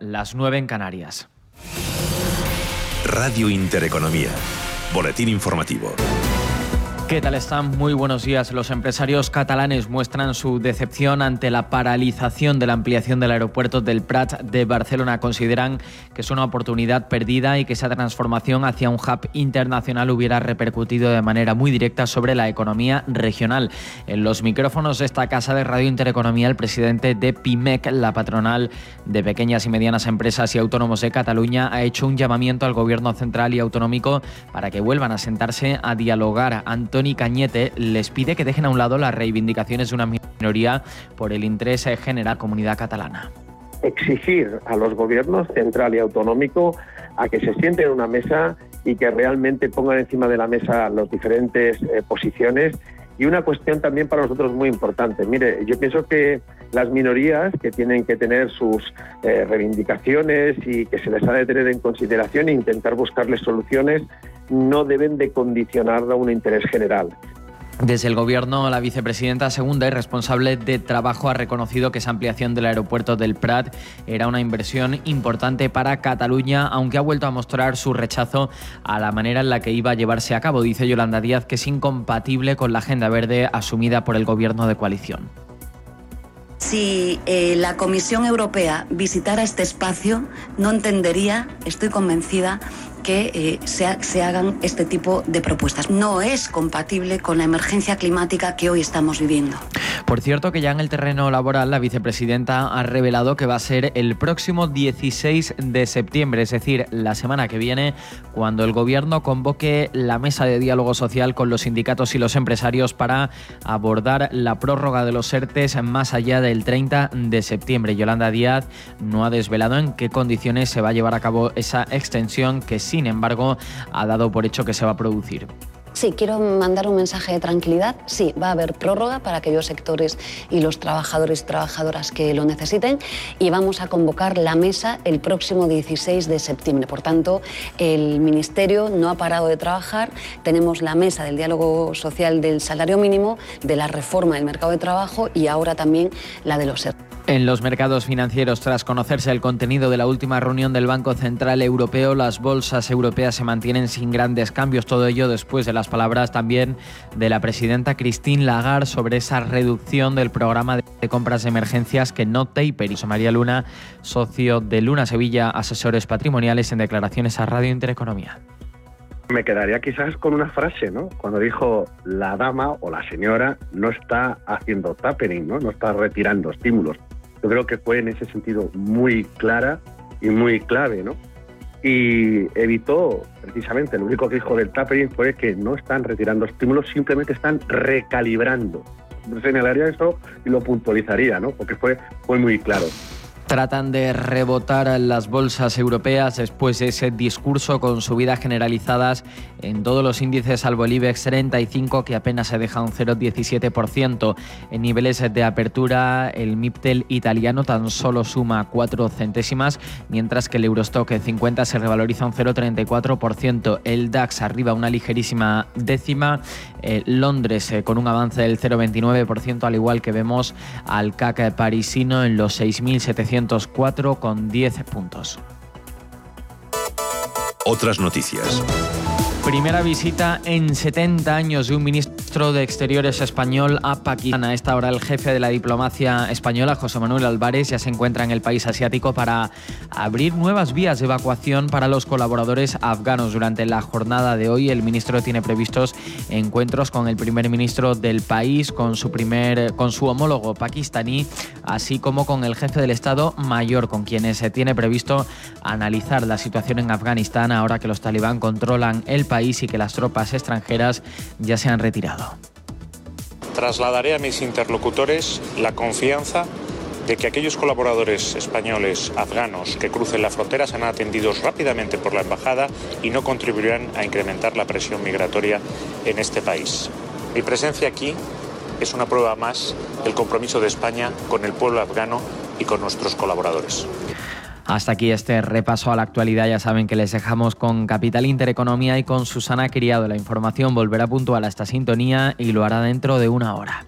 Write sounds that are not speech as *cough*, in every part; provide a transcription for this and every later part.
Las 9 en Canarias. Radio Intereconomía. Boletín informativo. ¿Qué tal están? Muy buenos días. Los empresarios catalanes muestran su decepción ante la paralización de la ampliación del aeropuerto del Prat de Barcelona. Consideran que es una oportunidad perdida y que esa transformación hacia un hub internacional hubiera repercutido de manera muy directa sobre la economía regional. En los micrófonos de esta casa de Radio Intereconomía, el presidente de PIMEC, la patronal de pequeñas y medianas empresas y autónomos de Cataluña, ha hecho un llamamiento al gobierno central y autonómico para que vuelvan a sentarse a dialogar. Tony Cañete les pide que dejen a un lado las reivindicaciones de una minoría por el interés general comunidad catalana. Exigir a los gobiernos central y autonómico a que se sienten en una mesa y que realmente pongan encima de la mesa las diferentes eh, posiciones y una cuestión también para nosotros muy importante. Mire, yo pienso que las minorías que tienen que tener sus eh, reivindicaciones y que se les ha de tener en consideración e intentar buscarles soluciones no deben de condicionar a un interés general. Desde el Gobierno, la vicepresidenta segunda y responsable de Trabajo ha reconocido que esa ampliación del aeropuerto del Prat era una inversión importante para Cataluña, aunque ha vuelto a mostrar su rechazo a la manera en la que iba a llevarse a cabo. Dice Yolanda Díaz que es incompatible con la agenda verde asumida por el Gobierno de coalición. Si eh, la Comisión Europea visitara este espacio, no entendería, estoy convencida, que eh, se, hagan este tipo de propuestas. No es compatible con la emergencia climática que hoy estamos viviendo. Por cierto, que ya en el terreno laboral la vicepresidenta ha revelado que va a ser el próximo 16 de septiembre, es decir, la semana que viene, cuando el gobierno convoque la mesa de diálogo social con los sindicatos y los empresarios para abordar la prórroga de los ERTES más allá del 30 de septiembre. Yolanda Díaz no ha desvelado en qué condiciones se va a llevar a cabo esa extensión que sí sin embargo, ha dado por hecho que se va a producir. Sí, quiero mandar un mensaje de tranquilidad. Sí, va a haber prórroga para aquellos sectores y los trabajadores y trabajadoras que lo necesiten y vamos a convocar la mesa el próximo 16 de septiembre. Por tanto, el Ministerio no ha parado de trabajar. Tenemos la mesa del diálogo social del salario mínimo, de la reforma del mercado de trabajo y ahora también la de los servicios. En los mercados financieros, tras conocerse el contenido de la última reunión del Banco Central Europeo, las bolsas europeas se mantienen sin grandes cambios. Todo ello después de las palabras también de la presidenta Christine Lagarde sobre esa reducción del programa de compras de emergencias que no taper. Y María Luna, socio de Luna Sevilla, asesores patrimoniales, en declaraciones a Radio Intereconomía. Me quedaría quizás con una frase, ¿no? Cuando dijo la dama o la señora no está haciendo tapering, ¿no? No está retirando estímulos yo creo que fue en ese sentido muy clara y muy clave, ¿no? Y evitó, precisamente, lo único que dijo del tapering fue que no están retirando estímulos, simplemente están recalibrando. Señalaría eso y lo puntualizaría, ¿no? Porque fue, fue muy claro. Tratan de rebotar las bolsas europeas después de ese discurso con subidas generalizadas en todos los índices, salvo el IBEX 35, que apenas se deja un 0,17%. En niveles de apertura, el MIPTEL italiano tan solo suma 4 centésimas, mientras que el Eurostock 50 se revaloriza un 0,34%. El DAX arriba una ligerísima décima. Eh, Londres eh, con un avance del 0,29%, al igual que vemos al CAC parisino en los 6.700 con 10 puntos. Otras noticias. Primera visita en 70 años de un ministro de Exteriores español a Pakistán. A esta hora el jefe de la diplomacia española, José Manuel Álvarez, ya se encuentra en el país asiático para abrir nuevas vías de evacuación para los colaboradores afganos. Durante la jornada de hoy el ministro tiene previstos encuentros con el primer ministro del país, con su, primer, con su homólogo pakistaní, así como con el jefe del Estado Mayor, con quienes se tiene previsto analizar la situación en Afganistán ahora que los talibán controlan el país y que las tropas extranjeras ya se han retirado. Trasladaré a mis interlocutores la confianza de que aquellos colaboradores españoles afganos que crucen la frontera serán atendidos rápidamente por la embajada y no contribuirán a incrementar la presión migratoria en este país. Mi presencia aquí es una prueba más del compromiso de España con el pueblo afgano y con nuestros colaboradores. Hasta aquí este repaso a la actualidad. Ya saben que les dejamos con Capital Intereconomía y con Susana Criado. La información volverá puntual a esta sintonía y lo hará dentro de una hora.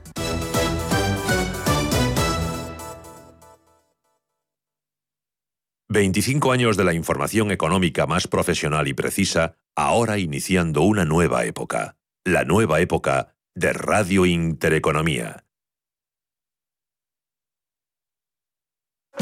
25 años de la información económica más profesional y precisa, ahora iniciando una nueva época. La nueva época de Radio Intereconomía.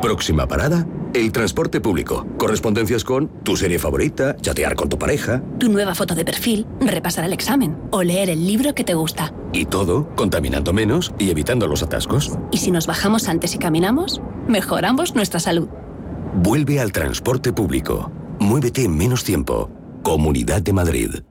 Próxima parada, el transporte público. Correspondencias con tu serie favorita, chatear con tu pareja. Tu nueva foto de perfil, repasar el examen o leer el libro que te gusta. Y todo contaminando menos y evitando los atascos. ¿Y si nos bajamos antes y caminamos? Mejoramos nuestra salud. Vuelve al transporte público. Muévete en menos tiempo. Comunidad de Madrid.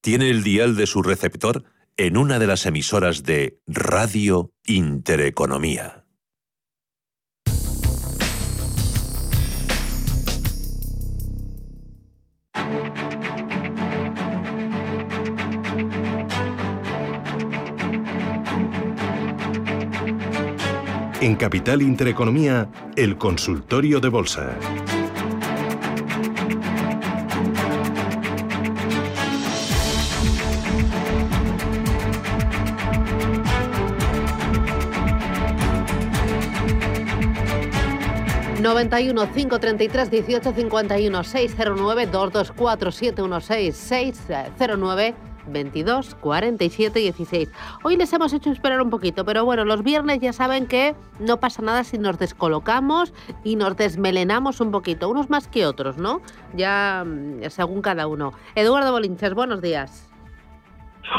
tiene el dial de su receptor en una de las emisoras de Radio Intereconomía. En Capital Intereconomía, el consultorio de bolsa. 91 533 18 51 609 224 716 609 22 47 16. Hoy les hemos hecho esperar un poquito, pero bueno, los viernes ya saben que no pasa nada si nos descolocamos y nos desmelenamos un poquito, unos más que otros, ¿no? Ya mm, según cada uno. Eduardo Bolinches, buenos días.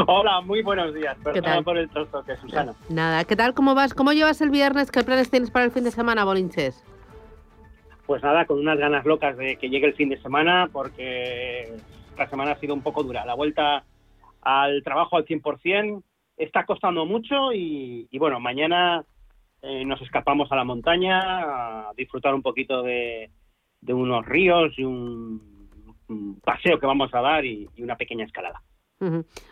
Hola, muy buenos días. Perdón por el que Susana. Nada, ¿qué tal? ¿Cómo vas? ¿Cómo llevas el viernes? ¿Qué planes tienes para el fin de semana, Bolinches? Pues nada, con unas ganas locas de que llegue el fin de semana, porque esta semana ha sido un poco dura. La vuelta al trabajo al 100% está costando mucho y, bueno, mañana eh, nos escapamos a la montaña a disfrutar un poquito de, unos ríos y un, paseo que vamos a dar y una pequeña escalada.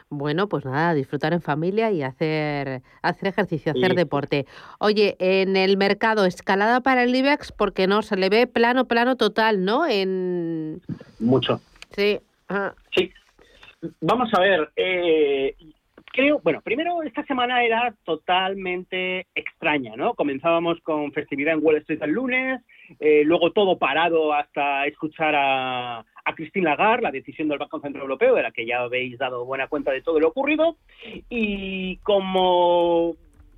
Bueno, pues nada, disfrutar en familia y hacer, hacer ejercicio, hacer deporte. Oye, en el mercado, escalada para el IBEX, porque no, se le ve plano, plano total, ¿no? En... Mucho. Sí. Sí. Vamos a ver, eh, creo, bueno, primero esta semana era totalmente extraña, ¿no? Comenzábamos con festividad en Wall Street el lunes, eh, luego todo parado hasta escuchar a, a Christine Lagarde, la decisión del Banco Central Europeo, de la que ya habéis dado buena cuenta de todo lo ocurrido, y como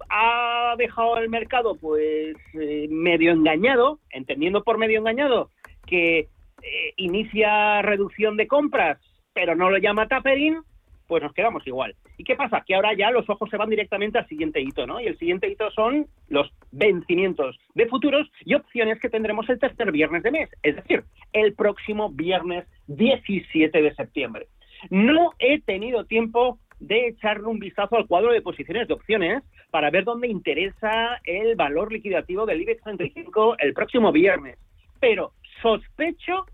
ha dejado el mercado pues eh, medio engañado, entendiendo por medio engañado que eh, inicia reducción de compras, pero no lo llama tapering, pues nos quedamos igual. ¿Y qué pasa? Que ahora ya los ojos se van directamente al siguiente hito, ¿no? Y el siguiente hito son los vencimientos de futuros y opciones que tendremos el tercer viernes de mes, es decir, el próximo viernes 17 de septiembre. No he tenido tiempo de echarle un vistazo al cuadro de posiciones de opciones para ver dónde interesa el valor liquidativo del IBEX 35 el próximo viernes. Pero sospecho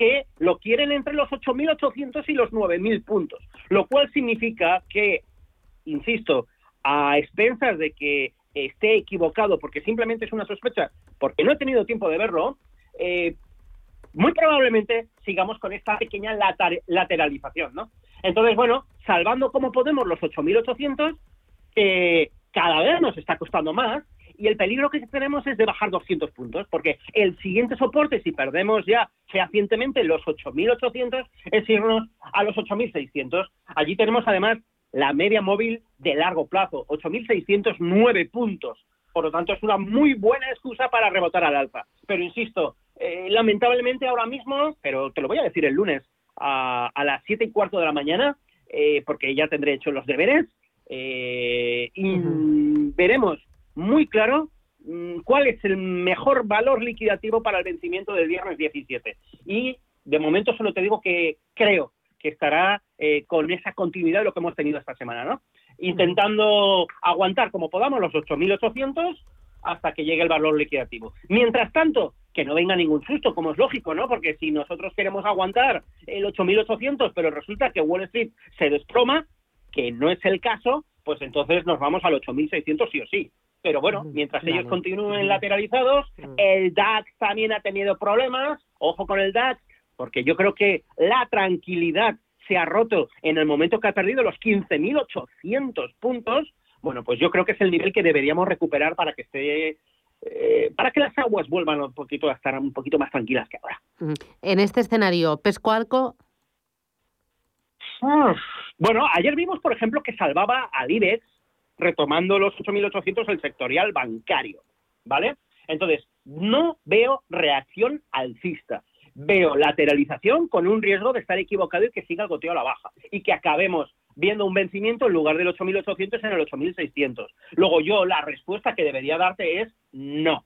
que lo quieren entre los 8.800 y los 9.000 puntos, lo cual significa que, insisto, a expensas de que esté equivocado porque simplemente es una sospecha, porque no he tenido tiempo de verlo, eh, muy probablemente sigamos con esta pequeña lateralización, ¿no? Entonces, bueno, salvando como podemos los 8.800, que cada vez nos está costando más, y el peligro que tenemos es de bajar 200 puntos, porque el siguiente soporte, si perdemos ya fehacientemente los 8.800, es irnos a los 8.600. Allí tenemos además la media móvil de largo plazo, 8.609 puntos. Por lo tanto, es una muy buena excusa para rebotar al alza. Pero insisto, eh, lamentablemente ahora mismo, pero te lo voy a decir el lunes, a, las 7 y cuarto de la mañana, eh, porque ya tendré hecho los deberes, eh, y veremos muy claro mm, cuál es el mejor valor liquidativo para el vencimiento del viernes 17. Y de momento solo te digo que creo que estará eh, con esa continuidad de lo que hemos tenido esta semana, ¿no? Intentando aguantar como podamos los 8.800 hasta que llegue el valor liquidativo. Mientras tanto, que no venga ningún susto, como es lógico, ¿no? Porque si nosotros queremos aguantar el 8.800, pero resulta que Wall Street se desploma, que no es el caso, pues entonces nos vamos al 8.600 sí o sí. Pero bueno, mientras ellos continúen lateralizados, el DAX también ha tenido problemas, ojo con el DAX, porque yo creo que la tranquilidad se ha roto en el momento que ha perdido los 15.800 puntos, bueno, pues yo creo que es el nivel que deberíamos recuperar para que esté eh, para que las aguas vuelvan un poquito a estar un poquito más tranquilas que ahora. En este escenario, Pescualco. bueno, ayer vimos, por ejemplo, que salvaba al IBEX retomando los 8.800 el sectorial bancario, ¿vale? Entonces, no veo reacción alcista. Veo lateralización con un riesgo de estar equivocado y que siga el goteo a la baja y que acabemos viendo un vencimiento en lugar del 8.800 en el 8.600. Luego yo la respuesta que debería darte es no.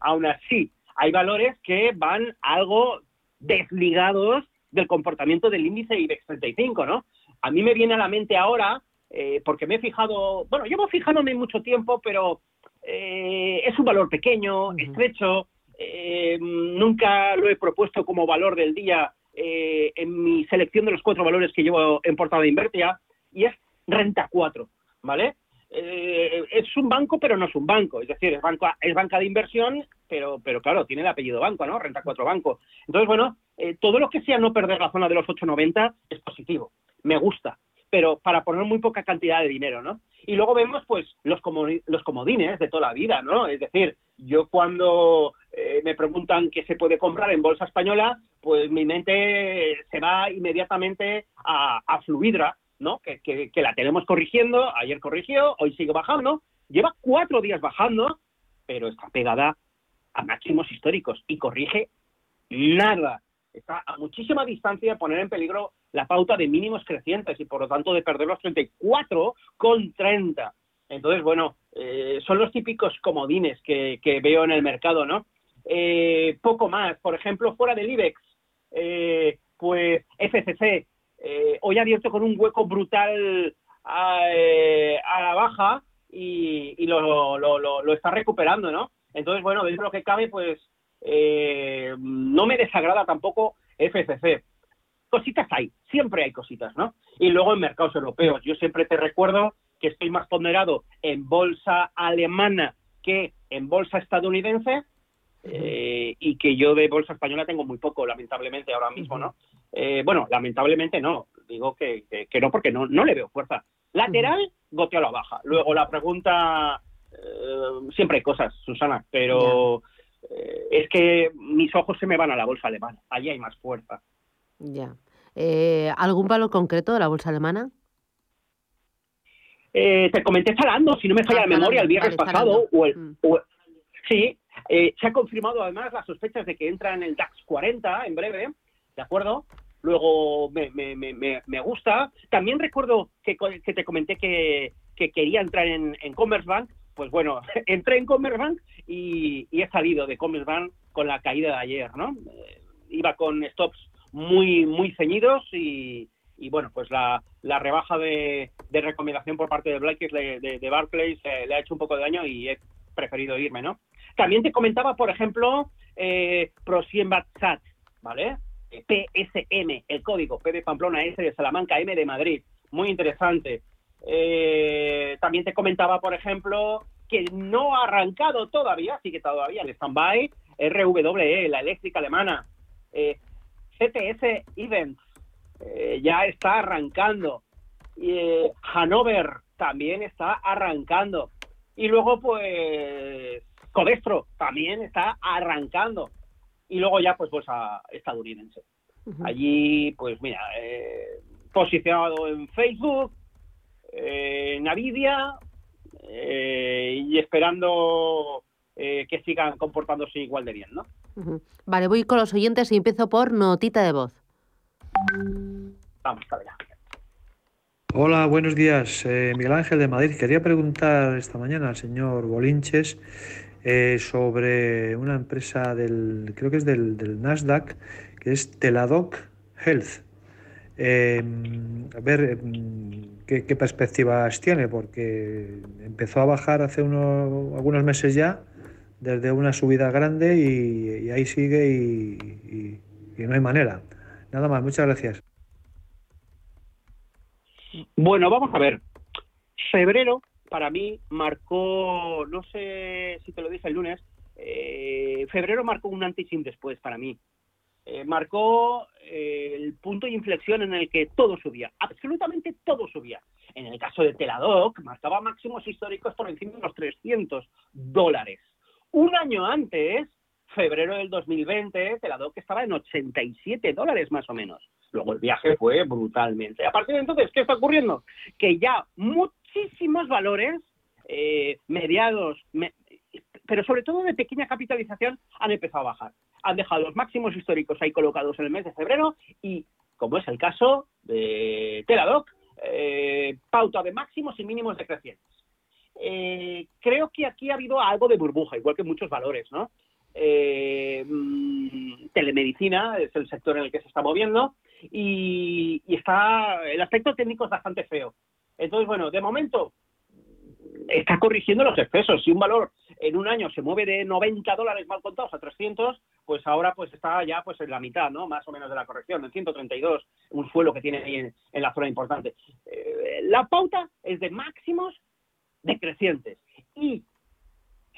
Aún así, hay valores que van algo desligados del comportamiento del índice IBEX 35, ¿no? A mí me viene a la mente ahora eh, porque me he fijado, bueno, llevo fijándome mucho tiempo, pero eh, es un valor pequeño, estrecho, eh, nunca lo he propuesto como valor del día en mi selección de los cuatro valores que llevo en portada de Invertia, y es Renta 4, ¿vale? es un banco, pero no es un banco, es decir, es, es banca de inversión, pero, pero claro, tiene el apellido banco, ¿no? Renta 4 Banco. Entonces, bueno, todo lo que sea no perder la zona de los 8,90 es positivo, me gusta pero para poner muy poca cantidad de dinero, ¿no? Y luego vemos, pues, los, los comodines de toda la vida, ¿no? Es decir, yo cuando eh, me preguntan qué se puede comprar en bolsa española, pues mi mente se va inmediatamente a, a Fluidra, ¿no? Que, que, la tenemos corrigiendo, ayer corrigió, hoy sigue bajando, lleva cuatro días bajando, pero está pegada a máximos históricos y corrige nada. Está a muchísima distancia de poner en peligro la pauta de mínimos crecientes y por lo tanto de perder los 34 con 30. Entonces, bueno, eh, son los típicos comodines que, veo en el mercado, ¿no? Eh, poco más. Por ejemplo, fuera del IBEX, eh, pues FCC, hoy ha abierto con un hueco brutal a, la baja y, lo, lo, está recuperando, ¿no? Entonces, bueno, dentro de lo que cabe, pues no me desagrada tampoco FCC cositas hay, siempre hay cositas, ¿no? Y luego en mercados europeos, yo siempre te recuerdo que estoy más ponderado en bolsa alemana que en bolsa estadounidense eh, y que yo de bolsa española tengo muy poco, lamentablemente, ahora mismo, ¿no? Eh, bueno, lamentablemente no, digo que, que, no porque no, no le veo fuerza. Lateral, goteo a la baja. Luego la pregunta, eh, siempre hay cosas, Susana, pero es que mis ojos se me van a la bolsa alemana, allí hay más fuerza. Ya. Eh, ¿Algún valor concreto de la bolsa alemana? Eh, te comenté Zalando, si no me falla ah, la memoria, el viernes pasado. O el, mm. sí, eh, se ha confirmado además las sospechas de que entra en el DAX 40 en breve, ¿de acuerdo? luego me, me, me, me gusta. También recuerdo que, que te comenté que, que quería entrar en, en Commerzbank, pues bueno, *laughs* entré en Commerzbank y, he salido de Commerzbank con la caída de ayer, ¿no? Eh, iba con stops muy, muy ceñidos y, y bueno, pues la, la rebaja de, recomendación por parte de Blackis de, de, de Barclays eh, le ha hecho un poco de daño y he preferido irme, ¿no? También te comentaba, por ejemplo, eh, Prosiembatsat, ¿vale? PSM, el código P de Pamplona, S de Salamanca, M de Madrid. Muy interesante. Eh, también te comentaba, por ejemplo, que no ha arrancado todavía, sí que todavía en stand-by, RWE, la eléctrica alemana. Eh, CTS Events, eh, ya está arrancando. Eh, Hanover también está arrancando. Y luego, pues, Codestro también está arrancando. Y luego ya, pues, pues a estadounidense. Uh -huh. Allí, pues, mira, eh, posicionado en Facebook, eh, Navidia eh, y esperando eh, que sigan comportándose igual de bien, ¿no? Uh -huh. Vale, voy con los oyentes y empiezo por notita de voz. Vamos a ver. Hola, buenos días. Eh, Miguel Ángel de Madrid. Quería preguntar esta mañana al señor Bolinches eh, sobre una empresa del, creo que es del, del Nasdaq, que es Teladoc Health. Eh, a ver ¿qué, qué, perspectivas tiene, porque empezó a bajar hace unos, algunos meses ya, desde una subida grande y, ahí sigue y, no hay manera. Nada más, muchas gracias. Bueno, vamos a ver. Febrero, para mí, marcó, no sé si te lo dije el lunes, eh, febrero marcó un antes y después para mí. Eh, marcó eh, el punto de inflexión en el que todo subía, absolutamente todo subía. En el caso de Teladoc, marcaba máximos históricos por encima de los 300 dólares. Un año antes, febrero del 2020, Teladoc estaba en 87 dólares más o menos. Luego el viaje fue brutalmente. A partir de entonces, ¿qué está ocurriendo? Que ya muchísimos valores eh, mediados, me, pero sobre todo de pequeña capitalización, han empezado a bajar. Han dejado los máximos históricos ahí colocados en el mes de febrero y, como es el caso de Teladoc, eh, pauta de máximos y mínimos decrecientes. Eh, creo que aquí ha habido algo de burbuja, igual que muchos valores, ¿no? Eh, telemedicina es el sector en el que se está moviendo y, y, está el aspecto técnico es bastante feo. Entonces, bueno, de momento está corrigiendo los excesos. Si un valor en un año se mueve de 90 dólares mal contados a 300, pues ahora pues está ya pues en la mitad, ¿no? Más o menos de la corrección, en 132, un suelo que tiene ahí en, la zona importante. Eh, la pauta es de máximos decrecientes y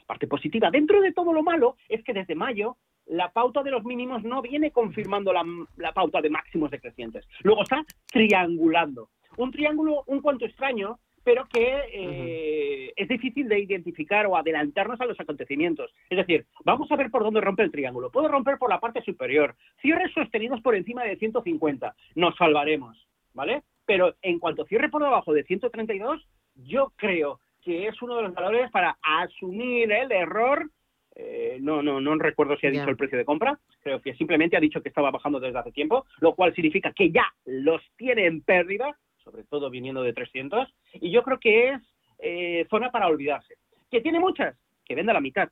parte positiva. Dentro de todo lo malo es que desde mayo la pauta de los mínimos no viene confirmando la, la, pauta de máximos decrecientes. Luego está triangulando. Un triángulo un cuanto extraño, pero que eh, uh -huh. es difícil de identificar o adelantarnos a los acontecimientos. Es decir, vamos a ver por dónde rompe el triángulo. Puede romper por la parte superior. Cierres sostenidos por encima de 150. Nos salvaremos, ¿vale? Pero en cuanto cierre por debajo de 132, yo creo que es uno de los valores para asumir el error. Eh, no, no, no recuerdo si ha dicho yeah. el precio de compra. Creo que simplemente ha dicho que estaba bajando desde hace tiempo, lo cual significa que ya los tiene en pérdida, sobre todo viniendo de 300. Y yo creo que es eh, zona para olvidarse. Que tiene muchas, que venda la mitad.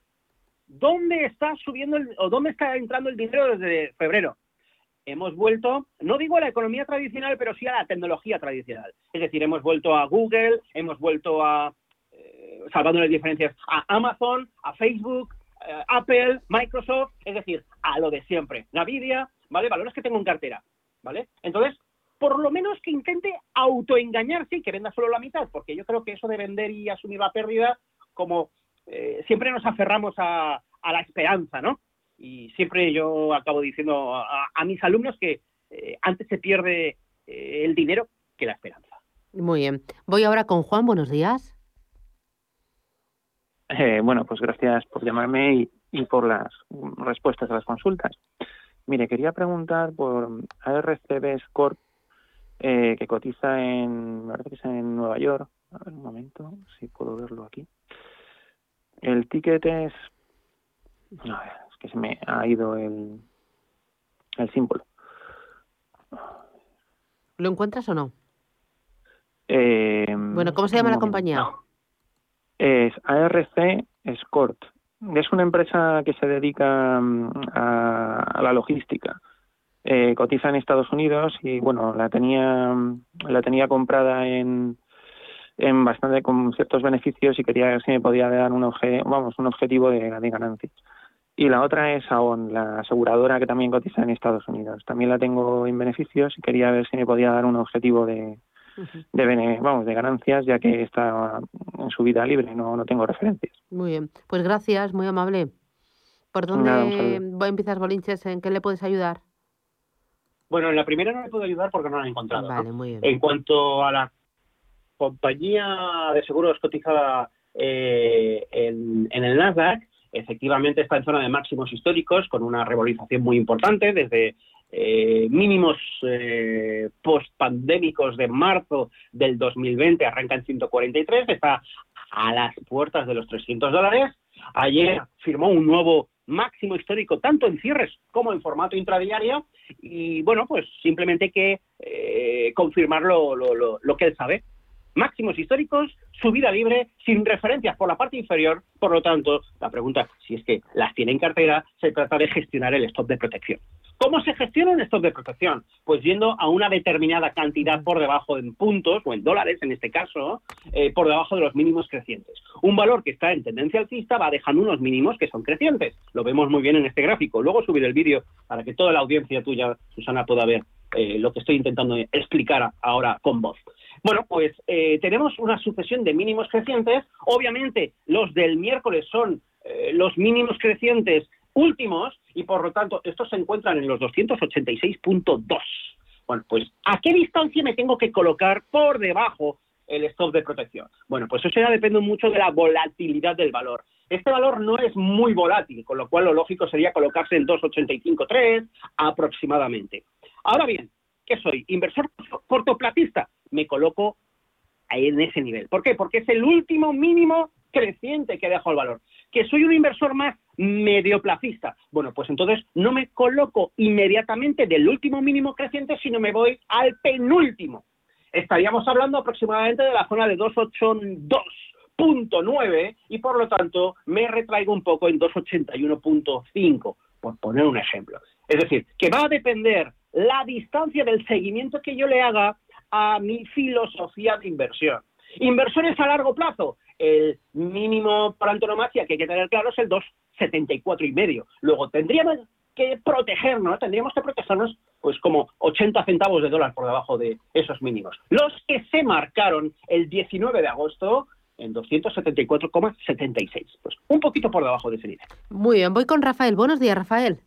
¿Dónde está subiendo el, o dónde está entrando el dinero desde febrero? Hemos vuelto, no digo a la economía tradicional, pero sí a la tecnología tradicional. Es decir, hemos vuelto a Google, hemos vuelto a salvando las diferencias, a Amazon, a Facebook, eh, Apple, Microsoft, es decir, a lo de siempre. Nvidia, ¿vale? Valores que tengo en cartera, ¿vale? Entonces, por lo menos que intente autoengañarse y que venda solo la mitad, porque yo creo que eso de vender y asumir la pérdida, como eh, siempre nos aferramos a, a, la esperanza, ¿no? Y siempre yo acabo diciendo a, a mis alumnos que eh, antes se pierde eh, el dinero que la esperanza. Muy bien. Voy ahora con Juan, buenos días. Eh, bueno, pues gracias por llamarme y, y, por las respuestas a las consultas. Mire, quería preguntar por ARCB Corp, eh, que cotiza en, me parece que es en Nueva York. A ver un momento, si puedo verlo aquí. El ticket es, a ver, es que se me ha ido el, el símbolo. ¿Lo encuentras o no? Eh, Bueno, ¿cómo se llama la compañía? Es ARC Escort. Es una empresa que se dedica mm, a, a la logística. Eh, cotiza en Estados Unidos y bueno, la tenía la tenía comprada en en bastante con ciertos beneficios y quería ver si me podía dar un obje- vamos un objetivo de, de ganancias. Y la otra es AON, la aseguradora que también cotiza en Estados Unidos. También la tengo en beneficios y quería ver si me podía dar un objetivo de, de bene- vamos de ganancias ya que está en su vida libre, no, no tengo referencias. Muy bien. Pues gracias, muy amable. ¿Por Nada, dónde saludo. voy a empezar, Bolinches? ¿En qué le puedes ayudar? Bueno, en la primera no le puedo ayudar porque no la he encontrado. ¿no? Vale, muy bien. En cuanto a la compañía de seguros cotizada eh, en, en el Nasdaq, efectivamente está en zona de máximos históricos con una revalorización muy importante desde eh, mínimos eh, post-pandémicos de marzo del 2020, arranca en 143, está a las puertas de los 300 dólares. Ayer firmó un nuevo máximo histórico, tanto en cierres como en formato intradiario, y bueno, pues simplemente hay que eh, confirmar lo, lo- lo- lo que él sabe. Máximos históricos, subida libre, sin referencias por la parte inferior, por lo tanto, la pregunta, si es que las tiene en cartera, se trata de gestionar el stop de protección. ¿Cómo se gestiona el stop de protección? Pues yendo a una determinada cantidad por debajo en puntos, o en dólares en este caso, eh, por debajo de los mínimos crecientes. Un valor que está en tendencia alcista va dejando unos mínimos que son crecientes. Lo vemos muy bien en este gráfico. Luego subiré el vídeo para que toda la audiencia tuya, Susana, pueda ver eh, lo que estoy intentando explicar ahora con voz. Bueno, pues eh, tenemos una sucesión de mínimos crecientes. Obviamente, los del miércoles son eh, los mínimos crecientes últimos y por lo tanto estos se encuentran en los 286.2. Bueno, pues ¿a qué distancia me tengo que colocar por debajo el stop de protección? Bueno, pues eso ya depende mucho de la volatilidad del valor. Este valor no es muy volátil, con lo cual lo lógico sería colocarse en 285.3 aproximadamente. Ahora bien, ¿qué soy? ¿Inversor cortoplacista? Me coloco en ese nivel. ¿Por qué? Porque es el último mínimo creciente que dejo el valor. ¿Que soy un inversor más medioplacista? Bueno, pues entonces no me coloco inmediatamente del último mínimo creciente, sino me voy al penúltimo. Estaríamos hablando aproximadamente de la zona de 282.9 y por lo tanto me retraigo un poco en 281.5, por poner un ejemplo. Es decir, que va a depender la distancia del seguimiento que yo le haga a mi filosofía de inversión. Inversores a largo plazo, el mínimo por antonomasia que hay que tener claro es el 2,74 y medio. Luego tendríamos que protegernos, tendríamos que protegernos pues como 80 centavos de dólar por debajo de esos mínimos. Los que se marcaron el 19 de agosto en 274,76. Pues un poquito por debajo de ese nivel. Muy bien, voy con Rafael. Buenos días, Rafael.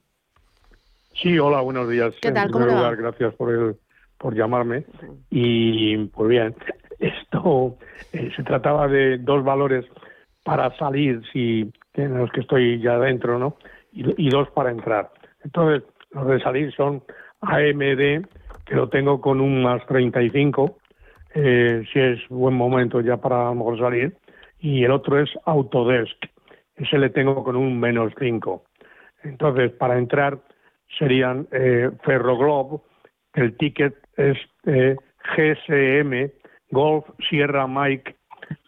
Sí, hola, buenos días. ¿Qué tal? En ¿Cómo primer va? lugar, gracias por el, por llamarme. Y pues bien, *laughs* esto eh, se trataba de dos valores para salir, si en los que estoy ya dentro, ¿no? Y, y dos para entrar. Entonces, los de salir son AMD, que lo tengo con un más 35, eh, si es buen momento ya para a lo mejor salir. Y el otro es Autodesk, ese le tengo con un menos 5. Entonces, para entrar serían eh, Ferroglob, el ticket es eh, GSM, Golf Sierra Mike,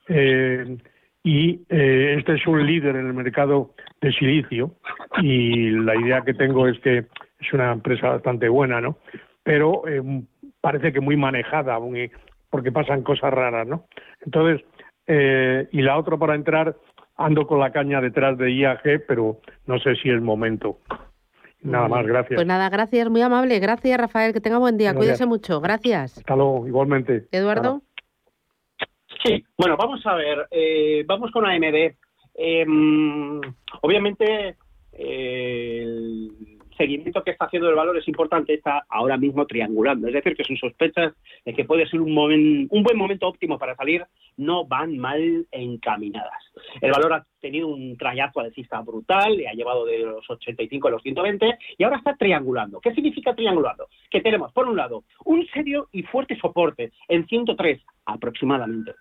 eh, y eh, este es un líder en el mercado de silicio y la idea que tengo es que es una empresa bastante buena, ¿no? Pero eh, parece que muy manejada, muy- porque pasan cosas raras, ¿no? Entonces, eh, y la otra para entrar, ando con la caña detrás de IAG, pero no sé si es momento. Nada más, gracias. Pues nada, gracias, muy amable. Gracias, Rafael. Que tenga buen día. Gracias. Cuídese mucho. Gracias. Hasta luego, igualmente. Eduardo. Sí, bueno, vamos a ver, eh, vamos con AMD. Eh, obviamente, eh, el seguimiento que está haciendo el valor es importante, está ahora mismo triangulando. Es decir, que sus sospechas de que puede ser un, un buen momento óptimo para salir no van mal encaminadas. El valor ha tenido un trayazo alcista brutal, le ha llevado de los 85 a los 120 y ahora está triangulando. ¿Qué significa triangulando? Que tenemos, por un lado, un serio y fuerte soporte en 103 aproximadamente.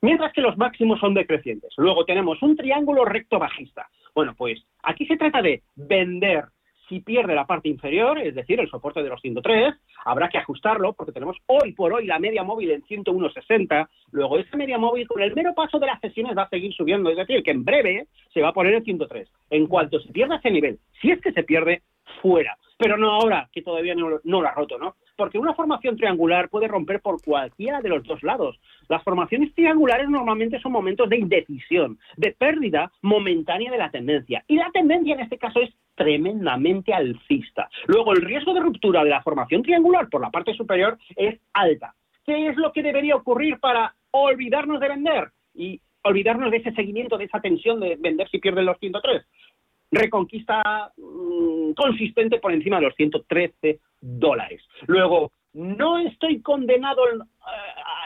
Mientras que los máximos son decrecientes. Luego tenemos un triángulo recto bajista. Bueno, pues aquí se trata de vender Si pierde la parte inferior, es decir, el soporte de los 103, habrá que ajustarlo porque tenemos hoy por hoy la media móvil en 101.60. Luego esa media móvil con el mero paso de las sesiones va a seguir subiendo, es decir, que en breve se va a poner en 103. En cuanto se pierda ese nivel, si es que se pierde, fuera. Pero no ahora, que todavía no, no lo ha roto, ¿no? Porque una formación triangular puede romper por cualquiera de los dos lados. Las formaciones triangulares normalmente son momentos de indecisión, de pérdida momentánea de la tendencia. Y la tendencia en este caso es tremendamente alcista. Luego, el riesgo de ruptura de la formación triangular por la parte superior es alta. ¿Qué es lo que debería ocurrir para olvidarnos de vender y olvidarnos de ese seguimiento, de esa tensión de vender si pierden los 103? Reconquista mm, consistente por encima de los 113 dólares. Luego, no estoy condenado, eh,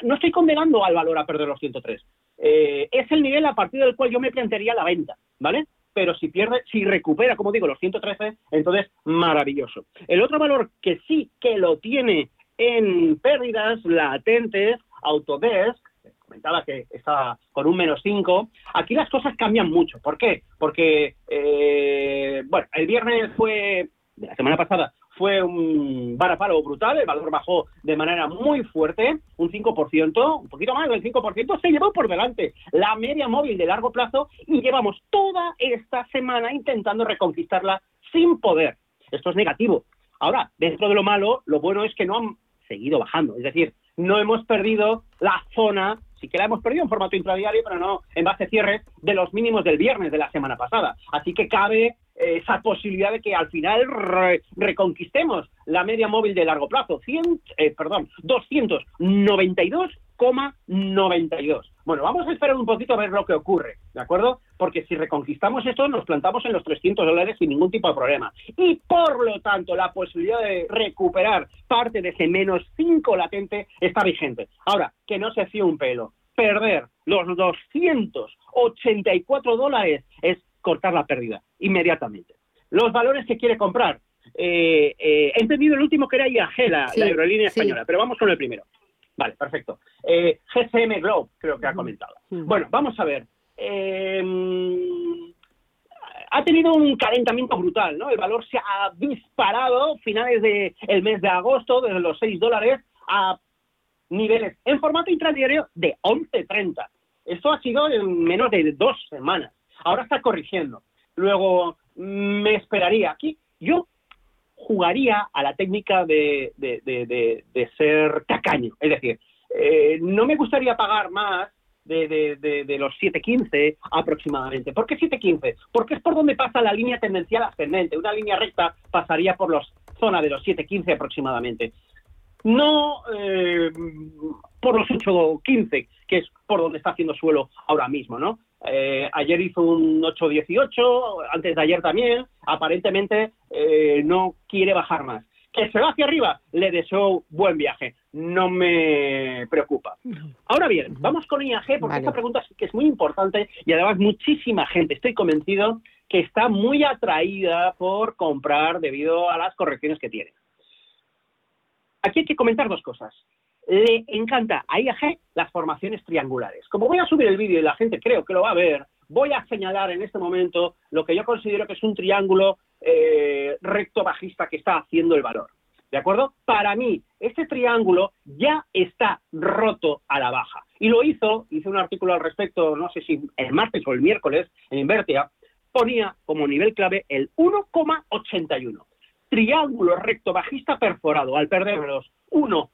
no estoy condenando al valor a perder los 103. Eh, es el nivel a partir del cual yo me plantearía la venta, ¿vale? Pero si pierde, si recupera, como digo, los 113, entonces maravilloso. El otro valor que sí que lo tiene en pérdidas latentes, Autodesk, comentaba que estaba con un menos 5. Aquí las cosas cambian mucho. ¿Por qué? Porque, eh, bueno, el viernes fue, de la semana pasada, fue un varapalo brutal, el valor bajó de manera muy fuerte, un 5%, un poquito más del 5%, se llevó por delante la media móvil de largo plazo y llevamos toda esta semana intentando reconquistarla sin poder. Esto es negativo. Ahora, dentro de lo malo, lo bueno es que no han seguido bajando, es decir, no hemos perdido la zona sí que la hemos perdido en formato intradiario, pero no en base a cierres de los mínimos del viernes de la semana pasada. Así que cabe eh, esa posibilidad de que al final reconquistemos la media móvil de largo plazo, 100, eh, perdón, 292,92. Bueno, vamos a esperar un poquito a ver lo que ocurre, ¿de acuerdo? Porque si reconquistamos esto, nos plantamos en los 300 dólares sin ningún tipo de problema. Y por lo tanto, la posibilidad de recuperar parte de ese menos 5 latente está vigente. Ahora, que no se fíe un pelo. Perder los 284 dólares es cortar la pérdida inmediatamente. Los valores que quiere comprar. Eh, eh, he entendido el último que era IAG, la, aerolínea española, pero vamos con el primero. Vale, perfecto. Eh, GCM Globe, creo que ha comentado. Bueno, vamos a ver. Em, ha tenido un calentamiento brutal, ¿no? El valor se ha disparado finales del el mes de agosto, desde los 6 dólares a niveles en formato intradiario de 11.30. Esto ha sido en menos de dos semanas. Ahora está corrigiendo. Luego, me esperaría. Aquí yo jugaría a la técnica de, de, ser tacaño. Es decir, eh, no me gustaría pagar más de, los 7.15 aproximadamente. ¿Por qué 7.15? Porque es por donde pasa la línea tendencial ascendente. Una línea recta pasaría por la zona de los 7.15 aproximadamente. No eh, por los 8.15, que es por donde está haciendo suelo ahora mismo, ¿no? Eh, ayer hizo un 8.18, antes de ayer también. Aparentemente eh, no quiere bajar más. Que se va hacia arriba, le deseo buen viaje. No me preocupa. Ahora bien, vamos con IAG porque esta pregunta sí que es muy importante y además muchísima gente, estoy convencido, que está muy atraída por comprar debido a las correcciones que tiene. Aquí hay que comentar dos cosas le encanta a IAG las formaciones triangulares. Como voy a subir el vídeo y la gente creo que lo va a ver, voy a señalar en este momento lo que yo considero que es un triángulo eh, recto bajista que está haciendo el valor. ¿De acuerdo? Para mí, este triángulo ya está roto a la baja. Y lo hizo, hice un artículo al respecto, no sé si el martes o el miércoles, en Invertia, ponía como nivel clave el 1,81. Triángulo recto bajista perforado. Al perder los 1,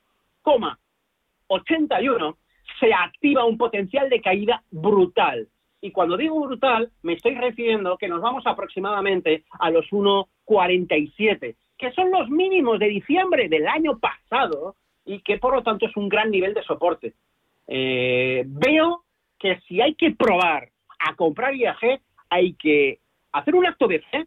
81 se activa un potencial de caída brutal. Y cuando digo brutal, me estoy refiriendo que nos vamos aproximadamente a los 1,47, que son los mínimos de diciembre del año pasado y que por lo tanto es un gran nivel de soporte. Eh, veo que si hay que probar a comprar IAG, hay que hacer un acto de fe,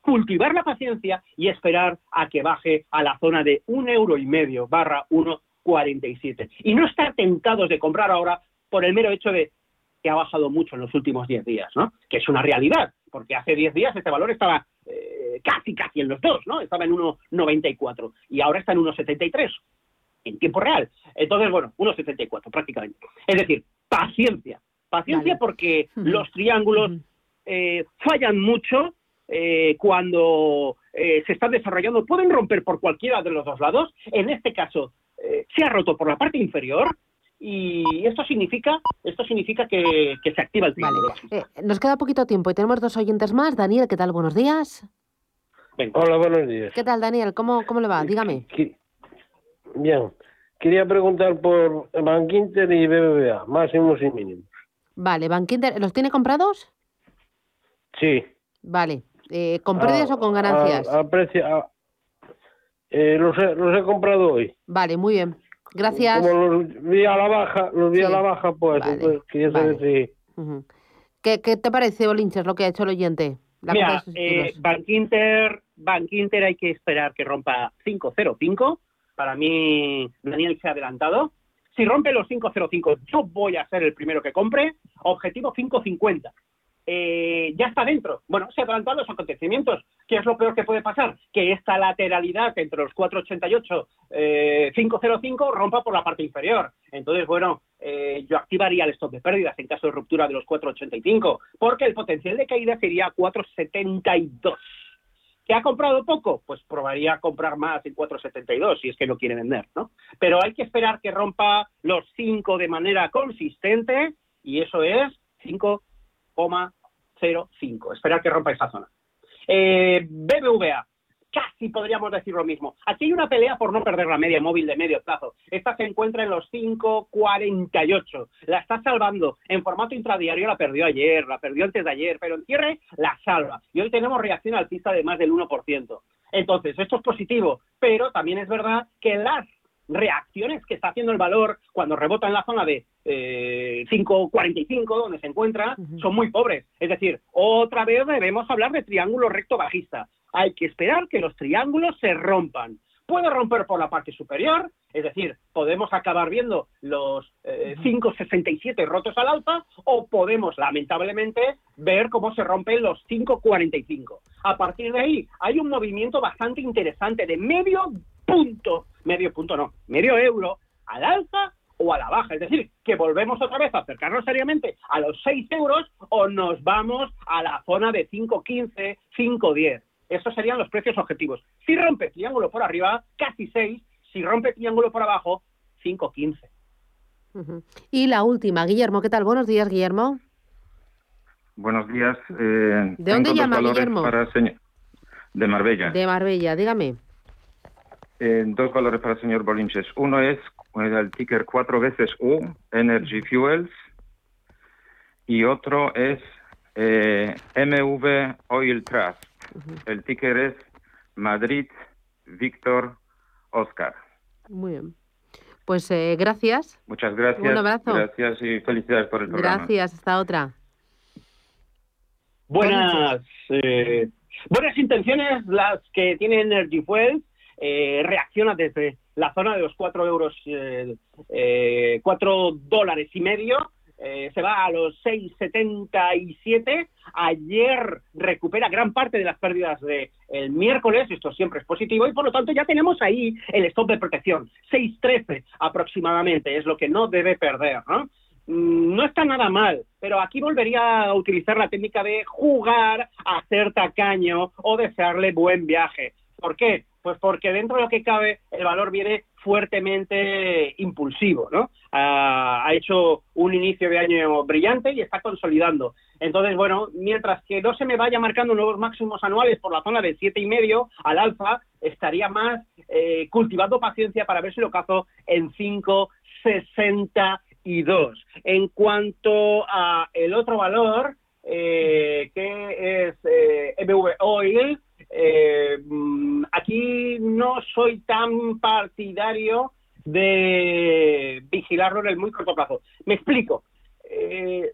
cultivar la paciencia y esperar a que baje a la zona de un euro y medio barra 1 47. Y no estar tentados de comprar ahora por el mero hecho de que ha bajado mucho en los últimos 10 días, ¿no? Que es una realidad, porque hace 10 días este valor estaba eh, casi, casi en los dos, ¿no? Estaba en 1,94 y ahora está en 1,73 en tiempo real. Entonces, bueno, 1,74 prácticamente. Es decir, paciencia. Paciencia porque los triángulos eh, fallan mucho eh, cuando eh, se están desarrollando pueden romper por cualquiera de los dos lados. En este caso, eh, se ha roto por la parte inferior y esto significa esto significa que, que se activa el triángulo. Eh, nos queda poquito tiempo y tenemos dos oyentes más. Daniel, ¿qué tal? Buenos días. Hola, buenos días. ¿Qué tal, Daniel? ¿Cómo, cómo le va? Dígame. Bien. Quería preguntar por Bank Inter y BBVA, máximos y mínimos. Vale, Bank Inter, ¿los tiene comprados? Sí. Vale. Eh, ¿Con pérdidas A- o con ganancias? A, a precio- a- eh, los, he, los he comprado hoy. Vale, muy bien. Gracias. Como los vi a la baja, los vi a la baja, pues, Vale, pues quería saber si... ¿Qué, ¿Qué te parece, Bolinches, lo que ha hecho el oyente? La Mira, eh. Bank Inter, Bank Inter hay que esperar que rompa 505. Para mí, Daniel se ha adelantado. Si rompe los 505, yo voy a ser el primero que compre. Objetivo 550. Eh, ya está dentro. Bueno, se adelantan los acontecimientos. ¿Qué es lo peor que puede pasar? Que esta lateralidad entre los 488 eh, 505 rompa por la parte inferior. Entonces, bueno, eh, yo activaría el stop de pérdidas en caso de ruptura de los 485, porque el potencial de caída sería 472. ¿Que ha comprado poco? Pues probaría a comprar más en 472 si es que no quiere vender, ¿no? Pero hay que esperar que rompa los 5 de manera consistente y eso es 5,05. Esperar que rompa esa zona. Eh, BBVA, casi podríamos decir lo mismo. Aquí hay una pelea por no perder la media móvil de medio plazo. Esta se encuentra en los 5,48. La está salvando. En formato intradiario la perdió ayer, la perdió antes de ayer, pero en cierre la salva. Y hoy tenemos reacción alcista de más del 1%. Entonces, esto es positivo, pero también es verdad que las reacciones que está haciendo el valor cuando rebota en la zona de eh, 5.45 donde se encuentra son muy pobres. Es decir, otra vez debemos hablar de triángulo recto bajista. Hay que esperar que los triángulos se rompan. Puede romper por la parte superior, es decir, podemos acabar viendo los eh, 5.67 rotos al alza o podemos, lamentablemente, ver cómo se rompen los 5.45. A partir de ahí, hay un movimiento bastante interesante de medio punto, medio punto no, medio euro al alza o a la baja. Es decir, que volvemos otra vez a acercarnos seriamente a los 6 euros o nos vamos a la zona de 5.15, 5.10. Esos serían los precios objetivos. Si rompe triángulo por arriba, casi 6. Si rompe triángulo por abajo, 5.15. Ujú. Y la última, Guillermo, ¿qué tal? Buenos días, Guillermo. Buenos días. eh, ¿De dónde llama, Guillermo? para De Marbella. De Marbella, dígame. Eh, dos valores para el señor Bolinches. Uno es el ticker cuatro veces U, Energy Fuels, y otro es eh, MV Oil Trust. El ticker es Madrid Víctor Oscar. Muy bien. Pues eh, gracias. Muchas gracias. Un abrazo. Gracias y felicidades por el programa. Gracias. Hasta otra. Buenas, eh, buenas intenciones las que tiene Energy Fuels. Eh, reacciona desde la zona de los 4 euros, eh, eh, 4 dólares y medio. eh, se va a los 6,77. Ayer recupera gran parte de las pérdidas del miércoles. Esto siempre es positivo y por lo tanto ya tenemos ahí el stop de protección. 6,13 aproximadamente es lo que no debe perder. ¿no? Mm, no está nada mal, pero aquí volvería a utilizar la técnica de jugar, hacer tacaño o desearle buen viaje. ¿Por qué? Pues porque dentro de lo que cabe el valor viene fuertemente impulsivo, ¿no? Ha, ha hecho un inicio de año brillante y está consolidando. Entonces, bueno, mientras que no se me vaya marcando nuevos máximos anuales por la zona de siete y medio al alfa, estaría más eh, cultivando paciencia para ver si lo cazo en 5,62. En cuanto a el otro valor, eh, que es eh, MV Oil, eh, aquí no soy tan partidario de vigilarlo en el muy corto plazo. Me explico. Eh,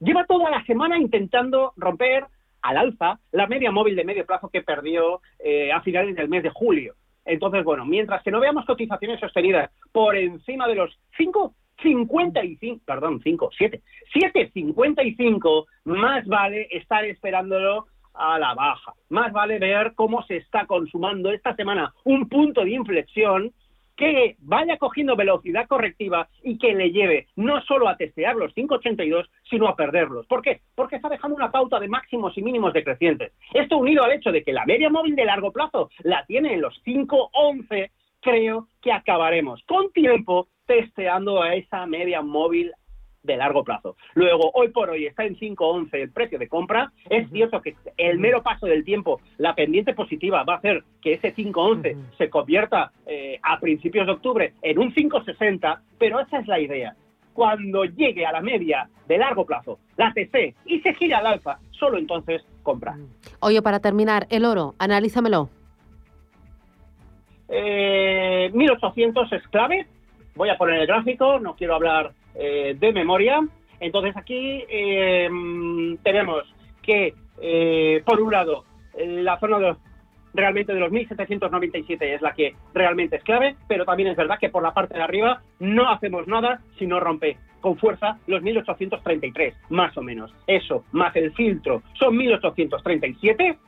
lleva toda la semana intentando romper al alza la media móvil de medio plazo que perdió eh, a finales del mes de julio. Entonces, bueno, mientras que no veamos cotizaciones sostenidas por encima de los 5,55, perdón, 5, 7, 7,55, más vale estar esperándolo a la baja. Más vale ver cómo se está consumando esta semana un punto de inflexión que vaya cogiendo velocidad correctiva y que le lleve no solo a testear los 582, sino a perderlos. ¿Por qué? Porque está dejando una pauta de máximos y mínimos decrecientes. Esto unido al hecho de que la media móvil de largo plazo la tiene en los 511, creo que acabaremos con tiempo testeando a esa media móvil de largo plazo. Luego, hoy por hoy está en 5.11 el precio de compra. Es cierto que el mero paso del tiempo, la pendiente positiva va a hacer que ese 5.11 se convierta eh, a principios de octubre en un 5.60, pero esa es la idea. Cuando llegue a la media de largo plazo, la TC, y se gira al alfa, solo entonces compra. Oye, para terminar, el oro, analízamelo. Eh, 1800 es clave. Voy a poner el gráfico, no quiero hablar eh, de memoria. Entonces aquí eh, tenemos que, eh, por un lado, la zona de realmente de los 1797 es la que realmente es clave, pero también es verdad que por la parte de arriba no hacemos nada si no rompe con fuerza los 1833, más o menos. Eso, más el filtro, son 1837,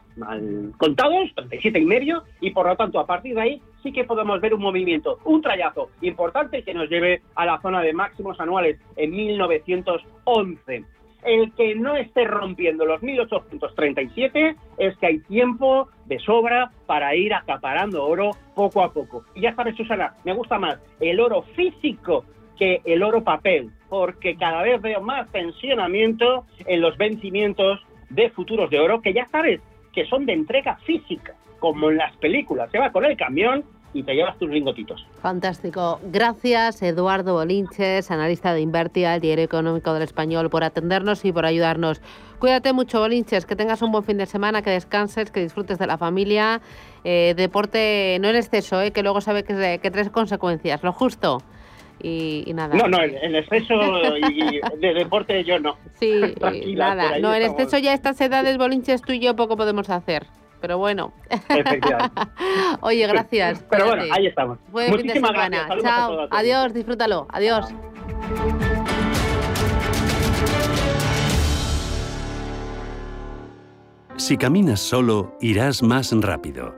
contados, 37 y medio, y por lo tanto a partir de ahí sí que podemos ver un movimiento, un trayazo importante que nos lleve a la zona de máximos anuales en 1911. El que no esté rompiendo los 1837 es que hay tiempo de sobra para ir acaparando oro poco a poco. Y ya sabes, Susana, me gusta más el oro físico que el oro papel, porque cada vez veo más tensionamiento en los vencimientos de futuros de oro, que ya sabes, que son de entrega física, como en las películas. Se va con el camión y te llevas tus lingotitos. Fantástico. Gracias, Eduardo Bolinches, analista de Invertia, el diario económico del español, por atendernos y por ayudarnos. Cuídate mucho, Bolinches, que tengas un buen fin de semana, que descanses, que disfrutes de la familia. Eh, deporte no en exceso, eh, que luego sabe que, que consecuencias, lo justo. Y, nada. No, no, en exceso y de deporte yo no. Sí, *laughs* nada. No, en exceso ya estas edades, Bolinches, tú y yo poco podemos hacer. Pero bueno. *laughs* Oye, gracias. Pero bueno, ahí estamos. Buen Muchísimas fin de semana. Gracias. Chao. Adiós, disfrútalo. Adiós. Si caminas solo, irás más rápido.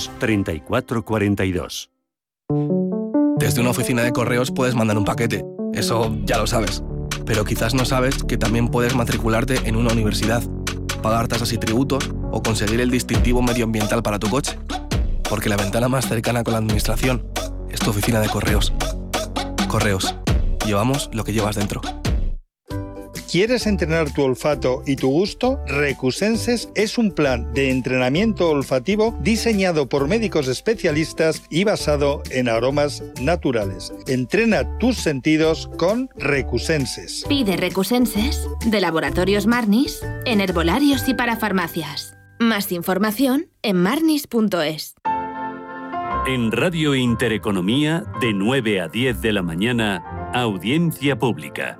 3442. Desde una oficina de correos puedes mandar un paquete, eso ya lo sabes. Pero quizás no sabes que también puedes matricularte en una universidad, pagar tasas y tributos o conseguir el distintivo medioambiental para tu coche. Porque la ventana más cercana con la administración es tu oficina de correos. Correos. Llevamos lo que llevas dentro. ¿Quieres entrenar tu olfato y tu gusto? Recusenses es un plan de entrenamiento olfativo diseñado por médicos especialistas y basado en aromas naturales. Entrena tus sentidos con Recusenses. Pide Recusenses de Laboratorios Marnis en herbolarios y para farmacias. Más información en marnis.es. En Radio Intereconomía, de 9 a 10 de la mañana, Audiencia Pública,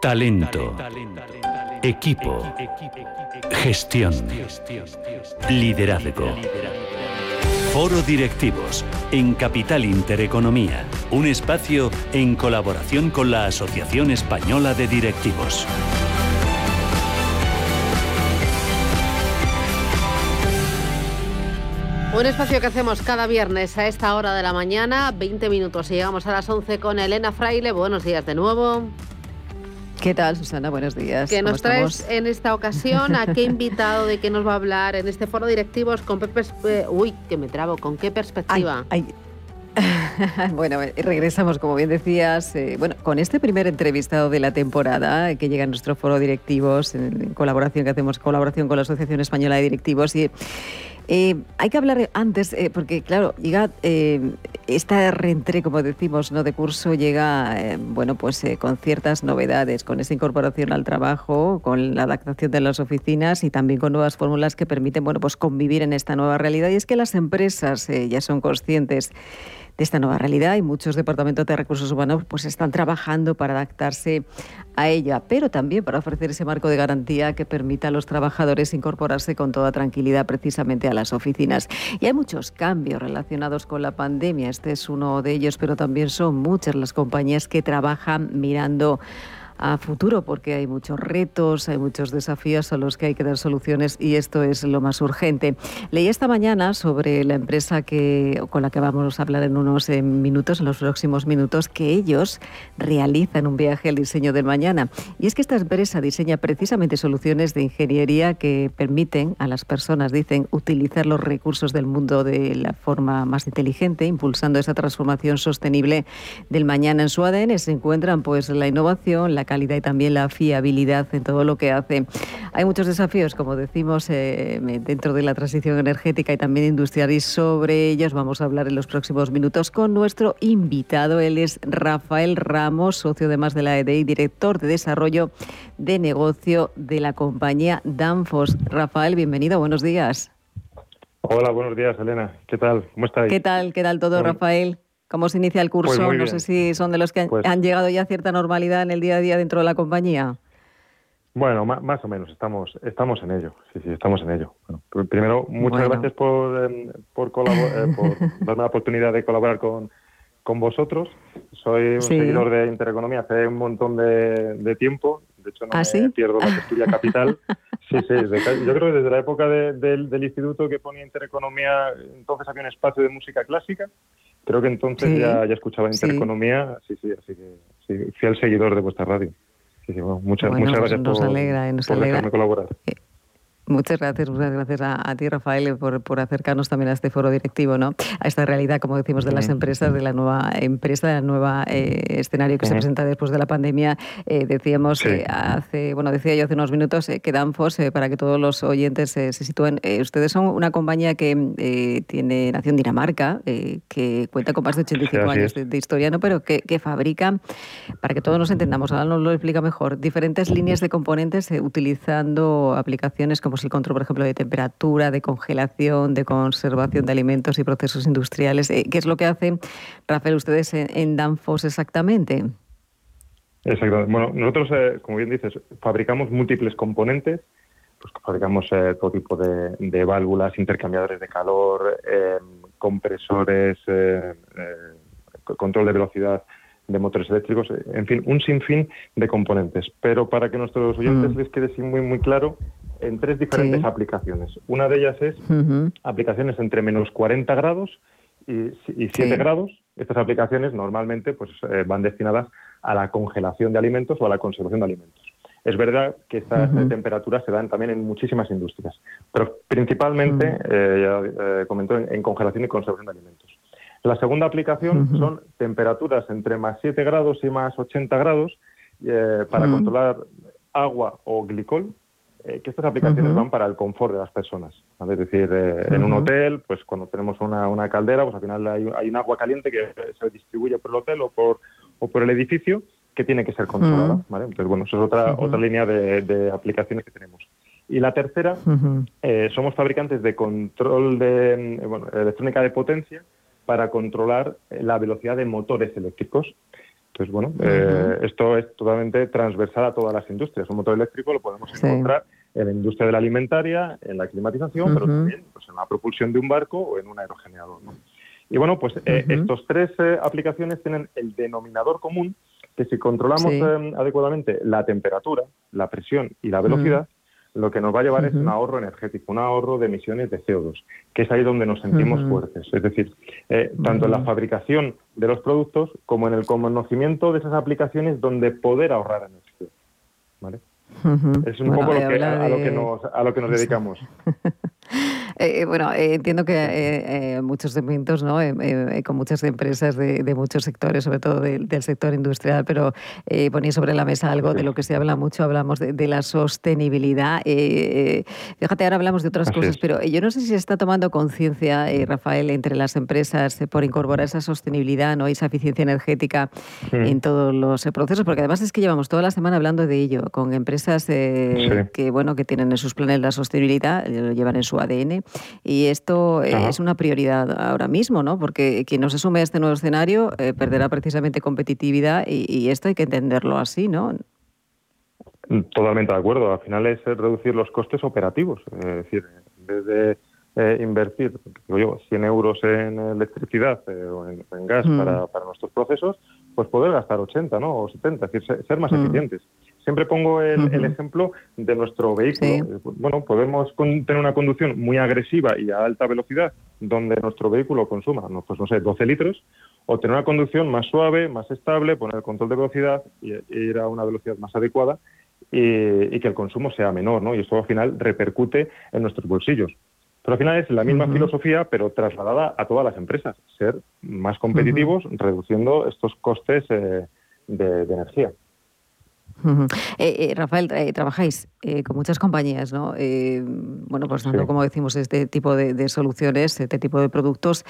Talento. Equipo. Gestión. Liderazgo. Foro Directivos en Capital Intereconomía, un espacio en colaboración con la Asociación Española de Directivos. Un espacio que hacemos cada viernes a esta hora de la mañana, 20 minutos y llegamos a las 11 con Elena Fraile. Buenos días de nuevo. ¿Qué tal, Susana? Buenos días. ¿Qué nos traes en esta ocasión? ¿A qué *laughs* invitado? ¿De qué nos va a hablar en este foro directivos? ¿Con qué uy, que me trabo. ¿Con qué perspectiva? *laughs* bueno, eh, regresamos, como bien decías, eh, bueno, con este primer entrevistado de la temporada que llega a nuestro foro directivos, en, colaboración que hacemos, colaboración con la Asociación Española de Directivos y eh, hay que hablar antes, porque claro, llega esta reentré, como decimos, no de curso, llega, bueno, pues con ciertas novedades, con esa incorporación al trabajo, con la adaptación de las oficinas y también con nuevas fórmulas que permiten, bueno, pues convivir en esta nueva realidad. Y es que las empresas ya son conscientes de esta nueva realidad y muchos departamentos de recursos humanos pues están trabajando para adaptarse a ella, pero también para ofrecer ese marco de garantía que permita a los trabajadores incorporarse con toda tranquilidad precisamente a las oficinas. Y hay muchos cambios relacionados con la pandemia, este es uno de ellos, pero también son muchas las compañías que trabajan mirando a futuro porque hay muchos retos, hay muchos desafíos a los que hay que dar soluciones y esto es lo más urgente. Leí esta mañana sobre la empresa que, con la que vamos a hablar en unos eh, minutos, en los próximos minutos, que ellos realizan un viaje al diseño del mañana. Y es que esta empresa diseña precisamente soluciones de ingeniería que permiten a las personas, dicen, utilizar los recursos del mundo de la forma más inteligente, impulsando esa transformación sostenible del mañana. En su ADN se encuentran pues la innovación, la calidad y también la fiabilidad en todo lo que hace. Hay muchos desafíos, como decimos, eh, dentro de la transición energética y también industrial y sobre ellos vamos a hablar en los próximos minutos con nuestro invitado. Él es Rafael Ramos, socio además de la EDI, director de desarrollo de negocio de la compañía Danfos. Rafael, bienvenido, buenos días. Hola, buenos días, Elena. ¿Qué tal? ¿Cómo estáis? ¿Qué tal? ¿Qué tal todo, Rafael? ¿Cómo se inicia el curso? Pues no sé si son de los que pues han llegado ya a cierta normalidad en el día a día dentro de la compañía. Bueno, más, o menos, estamos, estamos en ello. Sí, sí, estamos en ello. primero, muchas gracias por, em, por, eh, por *laughs* darme la oportunidad de colaborar con, con vosotros. Soy un seguidor de Intereconomía hace un montón de, tiempo. De hecho, no ¿Ah, me pierdo la que *laughs* capital. Sí, sí. yo creo que desde la época del instituto que ponía Intereconomía, entonces había un espacio de música clásica Creo que entonces ya, ya, escuchaba Intereconomía, sí. sí, así que sí, fiel seguidor de vuestra radio. Sí, sí, muchas, muchas pues gracias nos por, alegra, nos por alegra. colaborar. Eh, Muchas gracias, muchas gracias a, ti, Rafael, por, acercarnos también a este foro directivo, ¿no? A esta realidad, como decimos, de las empresas, de la nueva empresa, del nuevo eh, escenario que se presenta después de la pandemia. Eh, decíamos hace, bueno, decía yo hace unos minutos que Danfos, para que todos los oyentes se sitúen, ustedes son una compañía que tiene nación Dinamarca, que cuenta con más de 85 años de, historia, ¿no? Pero que, fabrica, para que todos nos entendamos, ahora nos lo explica mejor, diferentes líneas de componentes utilizando aplicaciones como el control, por ejemplo, de temperatura, de congelación, de conservación de alimentos y procesos industriales. Eh, ¿Qué es lo que hacen, Rafael, ustedes en, Danfoss exactamente? Exacto. Bueno, nosotros, eh, como bien dices, fabricamos múltiples componentes. Pues fabricamos eh, todo tipo de, válvulas, intercambiadores de calor, compresores, control de velocidad de motores eléctricos, en fin, un sinfín de componentes. Pero para que nuestros oyentes mm. les quede muy, muy claro, en tres diferentes aplicaciones. Una de ellas es aplicaciones entre menos 40 grados y, 7 grados. Estas aplicaciones normalmente pues, eh, van destinadas a la congelación de alimentos o a la conservación de alimentos. Es verdad que estas temperaturas se dan también en muchísimas industrias, pero principalmente, eh, ya eh, comentó, en, congelación y conservación de alimentos. La segunda aplicación son temperaturas entre más 7 grados y más 80 grados para controlar agua o glicol, eh, que estas aplicaciones van para el confort de las personas. Es decir, eh, en un hotel, pues cuando tenemos una, una, caldera, pues al final hay, hay, un agua caliente que se distribuye por el hotel o por, o por el edificio que tiene que ser controlada. ¿vale? Entonces, bueno, eso es otra, otra línea de, de, aplicaciones que tenemos. Y la tercera, eh, somos fabricantes de control de bueno, electrónica de potencia para controlar la velocidad de motores eléctricos. Entonces, bueno, eh, esto es totalmente transversal a todas las industrias. Un motor eléctrico lo podemos encontrar en la industria de la alimentaria, en la climatización, pero también pues, en la propulsión de un barco o en un aerogenerador. Y bueno, pues eh, estos tres eh, aplicaciones tienen el denominador común que si controlamos adecuadamente la temperatura, la presión y la velocidad, lo que nos va a llevar es un ahorro energético, un ahorro de emisiones de CO2, que es ahí donde nos sentimos fuertes. Es decir, eh, tanto en la fabricación de los productos como en el conocimiento de esas aplicaciones donde poder ahorrar energía. ¿Vale? Es un poco lo que, a, lo que nos, a lo que nos dedicamos. *laughs* Eh, bueno, eh, entiendo que eh, muchos segmentos, ¿no? con muchas empresas de, muchos sectores, sobre todo del sector industrial, pero ponéis sobre la mesa algo de lo que se habla mucho, hablamos de, la sostenibilidad. fíjate, ahora hablamos de otras cosas, pero yo no sé si se está tomando conciencia, Rafael, entre las empresas por incorporar esa sostenibilidad, ¿no? esa eficiencia energética en todos los procesos, porque además es que llevamos toda la semana hablando de ello, con empresas que, bueno, que tienen en sus planes la sostenibilidad, lo llevan en su ADN y esto es una prioridad ahora mismo, ¿no? Porque quien no se sume a este nuevo escenario eh, perderá precisamente competitividad y, esto hay que entenderlo así, ¿no? Totalmente de acuerdo. Al final es reducir los costes operativos. Es decir, en vez de eh, invertir digo yo, 100 euros en electricidad eh, o en, gas mm. para, para, nuestros procesos, pues poder gastar 80 ¿no? o 70, es decir, ser, más mm. eficientes. Siempre pongo el, ejemplo de nuestro vehículo. Eh, bueno, podemos tener una conducción muy agresiva y a alta velocidad, donde nuestro vehículo consuma, no, pues no sé, 12 litros, o tener una conducción más suave, más estable, poner el control de velocidad y, ir a una velocidad más adecuada y, que el consumo sea menor, ¿no? Y eso al final repercute en nuestros bolsillos. Pero al final es la misma filosofía, pero trasladada a todas las empresas, ser más competitivos, reduciendo estos costes eh, de energía. Eh, eh, Rafael, eh, trabajáis con muchas compañías, ¿no? bueno, pues dando, como decimos, este tipo de, soluciones, este tipo de productos.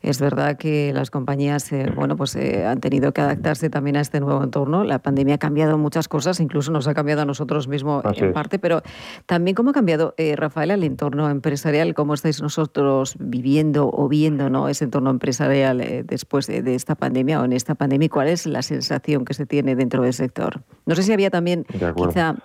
Es verdad que las compañías, bueno, pues han tenido que adaptarse también a este nuevo entorno. La pandemia ha cambiado muchas cosas, incluso nos ha cambiado a nosotros mismos en parte, pero también cómo ha cambiado, Rafael, el entorno empresarial, cómo estáis nosotros viviendo o viendo, ¿no? Ese entorno empresarial después de, de, esta pandemia o en esta pandemia, ¿cuál es la sensación que se tiene dentro del sector? No sé si había también quizá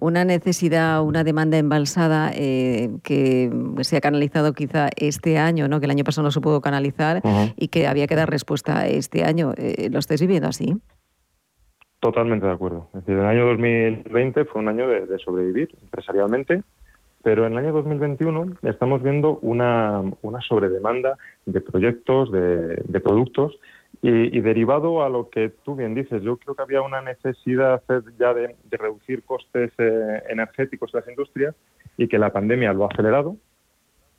una necesidad, una demanda embalsada eh, que se ha canalizado quizá este año, ¿no? que el año pasado no se pudo canalizar y que había que dar respuesta este año. Eh, ¿Lo estáis viviendo así? Totalmente de acuerdo. Es decir, el año 2020 fue un año de, sobrevivir empresarialmente, pero en el año 2021 estamos viendo una, una sobredemanda de proyectos, de, de productos y, derivado a lo que tú bien dices, yo creo que había una necesidad ya de, reducir costes eh, energéticos de las industrias y que la pandemia lo ha acelerado.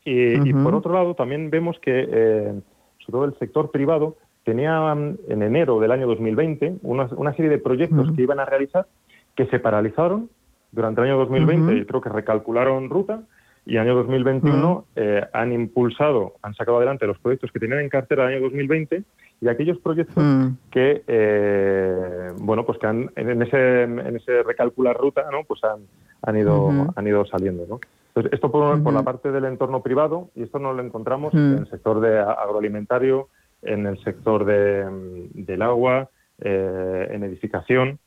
Y, por otro lado, también vemos que, eh, sobre todo el sector privado, tenía mm, en enero del año 2020 una, una serie de proyectos que iban a realizar que se paralizaron durante el año 2020 y creo que recalcularon ruta y año 2021 eh, han impulsado, han sacado adelante los proyectos que tenían en cartera el año 2020 y aquellos proyectos mm. que, eh, bueno, pues que han, en ese, en ese recalcular ruta, ¿no? Pues han, han ido, han ido saliendo, ¿no? Entonces, esto por, por, la parte del entorno privado y esto no lo encontramos en el sector de agroalimentario, en el sector de, del agua, eh, en edificación,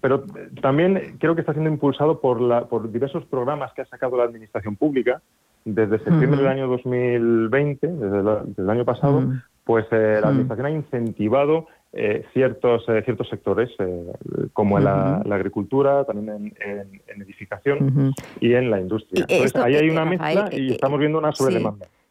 pero también creo que está siendo impulsado por, la, por diversos programas que ha sacado la administración pública desde septiembre del año 2020, desde, el año pasado, pues eh, la Administración ha incentivado eh, ciertos, eh, ciertos sectores, como en la, agricultura, también en, edificación y en la industria. Entonces, ahí hay una mezcla y estamos viendo una sobredemanda. Eh,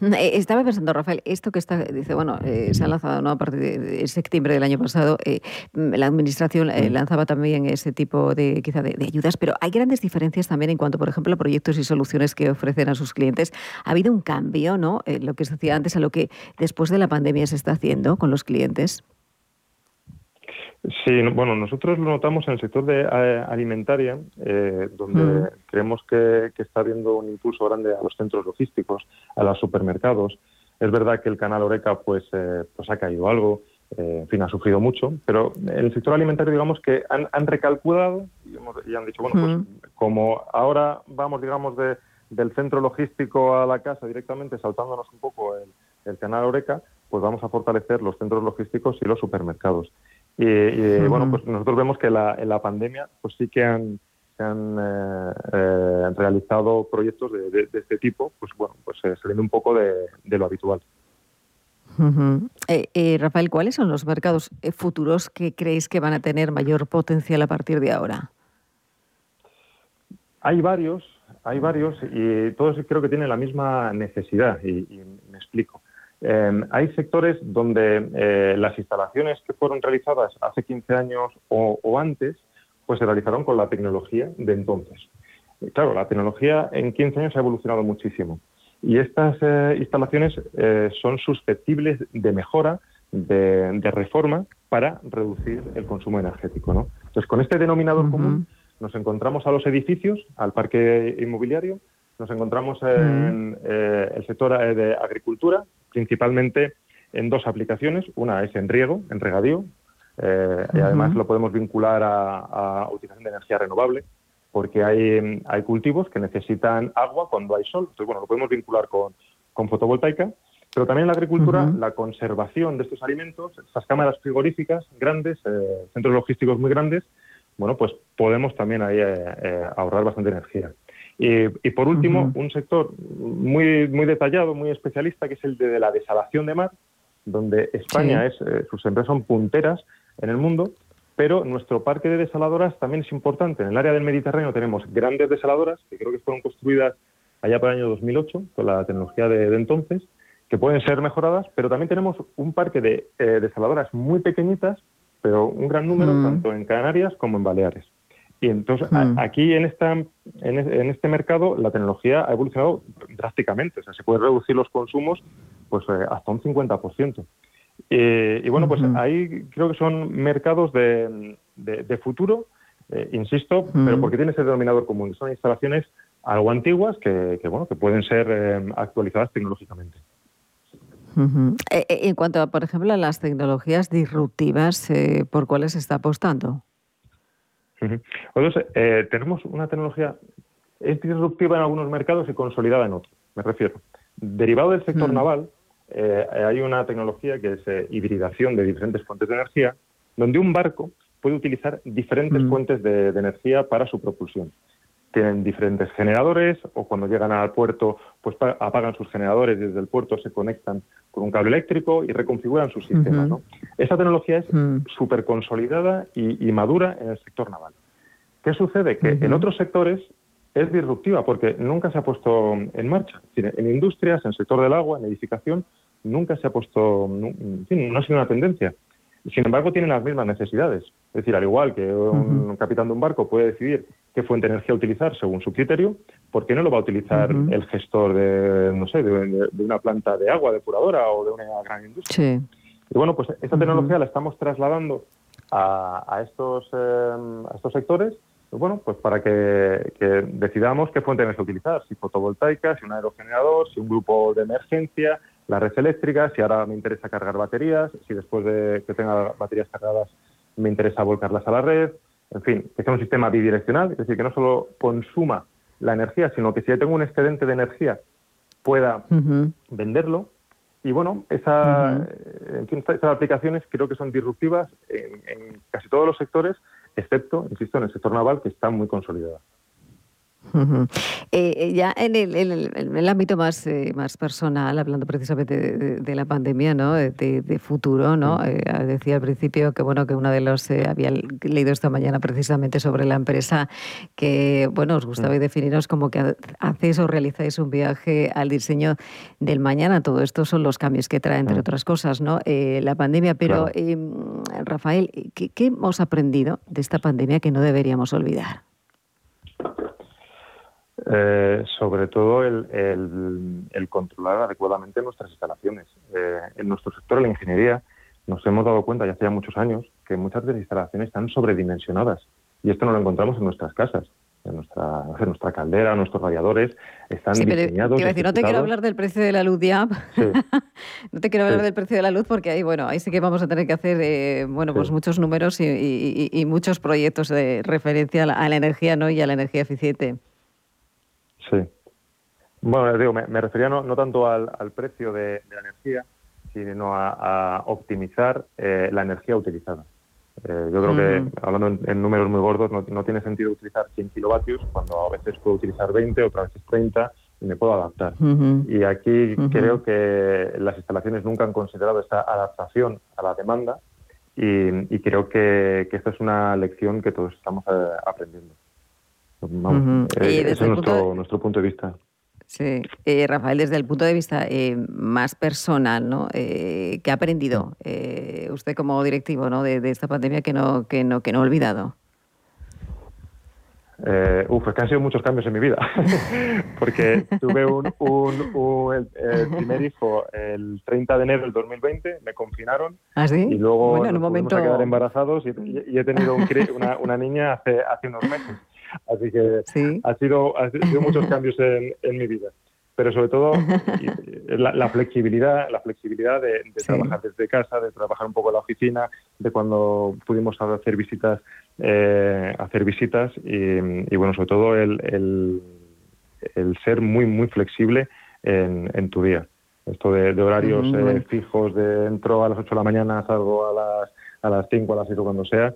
*laughs* estaba pensando, Rafael, esto que está, dice, bueno, eh, se ha lanzado ¿no? a partir de, septiembre del año pasado, eh, la administración lanzaba también ese tipo de, quizá de, ayudas, pero hay grandes diferencias también en cuanto, por ejemplo, a proyectos y soluciones que ofrecen a sus clientes. Ha habido un cambio, ¿no? lo que se hacía antes a lo que después de la pandemia se está haciendo con los clientes. Sí, bueno, nosotros lo notamos en el sector de eh, alimentaria, eh, donde mm. creemos que, está habiendo un impulso grande a los centros logísticos, a los supermercados. Es verdad que el canal Oreca pues, eh, pues ha caído algo, en fin, ha sufrido mucho, pero en el sector alimentario digamos que han, recalculado y, han dicho, bueno, pues mm. como ahora vamos, digamos, de, del centro logístico a la casa directamente, saltándonos un poco el, el canal Oreca, pues vamos a fortalecer los centros logísticos y los supermercados. Y, bueno, pues nosotros vemos que la, en la pandemia pues sí que han, se han eh, eh, realizado proyectos de, este tipo, pues bueno, pues eh, saliendo un poco de, lo habitual. Rafael, ¿cuáles son los mercados futuros que creéis que van a tener mayor potencial a partir de ahora? Hay varios, hay varios y todos creo que tienen la misma necesidad y me explico. Em, hay sectores donde eh, las instalaciones que fueron realizadas hace 15 años o, antes, pues se realizaron con la tecnología de entonces. claro, la tecnología en 15 años ha evolucionado muchísimo. Y estas eh, instalaciones eh, son susceptibles de mejora, de, reforma, para reducir el consumo energético. ¿no? Entonces, con este denominador común nos encontramos a los edificios, al parque inmobiliario, nos encontramos en eh, el sector de agricultura, principalmente en dos aplicaciones. Una es en riego, en regadío, y además lo podemos vincular a, a utilización de energía renovable porque hay, hay cultivos que necesitan agua cuando hay sol. Entonces, bueno, lo podemos vincular con, con fotovoltaica, pero también en la agricultura, la conservación de estos alimentos, estas cámaras frigoríficas grandes, eh, centros logísticos muy grandes, bueno, pues podemos también ahí eh, eh, ahorrar bastante energía. Y, y por último, un sector muy, muy detallado, muy especialista, que es el de, la desalación de mar, donde España es, sus empresas son punteras en el mundo pero nuestro parque de desaladoras también es importante. En el área del Mediterráneo tenemos grandes desaladoras, que creo que fueron construidas allá por el año 2008, con la tecnología de, entonces, que pueden ser mejoradas, pero también tenemos un parque de eh, desaladoras muy pequeñitas, pero un gran número, tanto en Canarias como en Baleares. Y entonces mm. aquí en, esta, en, este mercado la tecnología ha evolucionado drásticamente, o sea, se puede reducir los consumos pues eh, hasta un 50%. Eh, y bueno, pues ahí creo que son mercados de, futuro, eh, insisto, pero porque tiene ese denominador común. Son instalaciones algo antiguas que, bueno, que pueden ser eh, actualizadas tecnológicamente. En cuanto, a, por ejemplo, a las tecnologías disruptivas, ¿por cuáles se está apostando? Entonces, tenemos una tecnología, es disruptiva en algunos mercados y consolidada en otros, me refiero. Derivado del sector naval, eh, hay una tecnología que es eh, hibridación de diferentes fuentes de energía, donde un barco puede utilizar diferentes mm. fuentes de, energía para su propulsión. Tienen diferentes generadores o cuando llegan al puerto pues apagan sus generadores y desde el puerto se conectan con un cable eléctrico y reconfiguran sus sistemas. Esa tecnología es mm. súper consolidada y, madura en el sector naval. ¿Qué sucede? Que en otros sectores es disruptiva porque nunca se ha puesto en marcha. En industrias, en el sector del agua, en edificación, nunca se ha puesto, no, ha sido una tendencia. Sin embargo, tienen las mismas necesidades. Es decir, al igual que un capitán de un barco puede decidir qué fuente de energía utilizar según su criterio, ¿por qué no lo va a utilizar el gestor de, no sé, de, una planta de agua depuradora o de una gran industria? Y bueno, pues esta tecnología la estamos trasladando a, estos, em, a estos sectores bueno, pues para que, decidamos qué fuente de energía utilizar, si fotovoltaica, si un aerogenerador, si un grupo de emergencia, la red eléctrica, si ahora me interesa cargar baterías, si después de que tenga baterías cargadas me interesa volcarlas a la red, en fin, que sea un sistema bidireccional, es decir, que no solo consuma la energía, sino que si tengo un excedente de energía pueda venderlo. Y bueno, esa, esas aplicaciones creo que son disruptivas en casi todos los sectores, excepto, insisto, en el sector naval, que está muy consolidada. Eh, eh, ya en el, ámbito más, eh, más personal, hablando precisamente de, la pandemia, ¿no? de, futuro, ¿no? decía al principio que bueno que uno de los había leído esta mañana precisamente sobre la empresa que bueno os gustaba definiros como que hacéis o realizáis un viaje al diseño del mañana. Todo esto son los cambios que trae, entre otras cosas, ¿no? la pandemia. Pero Rafael, ¿qué, ¿qué hemos aprendido de esta pandemia que no deberíamos olvidar? Eh, sobre todo el, controlar adecuadamente nuestras instalaciones. Eh, en nuestro sector de la ingeniería nos hemos dado cuenta ya hace ya muchos años que muchas de las instalaciones están sobredimensionadas y esto no lo encontramos en nuestras casas. En nuestra, en nuestra caldera, nuestros radiadores están diseñados. Decir, no te quiero hablar del precio de la luz ya. *laughs* no te quiero hablar del precio de la luz porque ahí, bueno, ahí sí que vamos a tener que hacer eh, bueno, pues muchos números y, muchos proyectos de referencia a la, a la energía ¿no? y a la energía eficiente. Sí. Bueno, digo, me, refería no, tanto al, precio de, la energía, sino a, optimizar eh, la energía utilizada. Eh, yo creo que, mm. hablando en, números muy gordos, no, tiene sentido utilizar 100 kilovatios cuando a veces puedo utilizar 20, otras veces 30 y me puedo adaptar. Y aquí creo que las instalaciones nunca han considerado esa adaptación a la demanda y, creo que, que, esta es una lección que todos estamos eh, aprendiendo. Eh, ese es nuestro, nuestro punto de vista. Sí, eh, Rafael, desde el punto de vista eh, más personal, ¿no? ¿Qué ha aprendido usted como directivo ¿no? de, esta pandemia que no, que no, que no ha olvidado? Eh, uf, es que han sido muchos cambios en mi vida, *laughs* porque tuve un, un, el, primer hijo el 30 de enero del 2020, me confinaron ¿Ah, sí? y luego bueno, en un momento... a quedar embarazados y, y he tenido un, una, una, niña hace, hace unos meses. Así que ha, sido, ha sido *laughs* muchos cambios en, en mi vida. Pero sobre todo *laughs* la, flexibilidad, la flexibilidad de, trabajar desde casa, de trabajar un poco en la oficina, de cuando pudimos hacer visitas, eh, hacer visitas y, bueno, sobre todo el, el, ser muy muy flexible en, en tu día. Esto de, horarios eh, fijos, de entro a las 8 de la mañana, salgo a las a las 5, a las 6 cuando sea,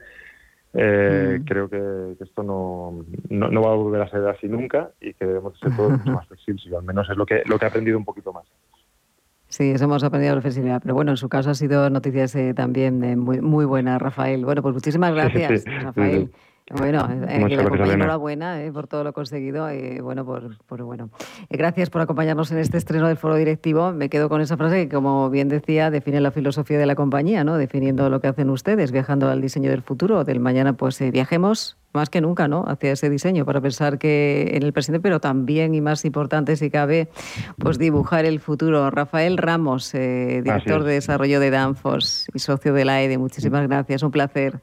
eh, mm. Creo que, esto no, no, va a volver a ser así nunca y que debemos ser todos mucho más *laughs* flexibles. al menos es lo que, lo que he aprendido un poquito más. Sí, eso hemos aprendido la flexibilidad. Pero bueno, en su caso ha sido noticias eh, también muy, muy buenas, Rafael. Bueno, pues muchísimas *laughs* gracias, Rafael. Bueno, eh, enhorabuena eh, por todo lo conseguido. y bueno, por, por bueno. Eh, gracias por acompañarnos en este estreno del foro directivo. Me quedo con esa frase que, como bien decía, define la filosofía de la compañía, ¿no? Definiendo lo que hacen ustedes, viajando al diseño del futuro. Del mañana, pues viajemos más que nunca, ¿no? Hacia ese diseño para pensar que en el presente, pero también y más importante, si cabe, pues dibujar el futuro. Rafael Ramos, director de desarrollo de Danfoss y socio de la EDE. Muchísimas gracias. Un placer.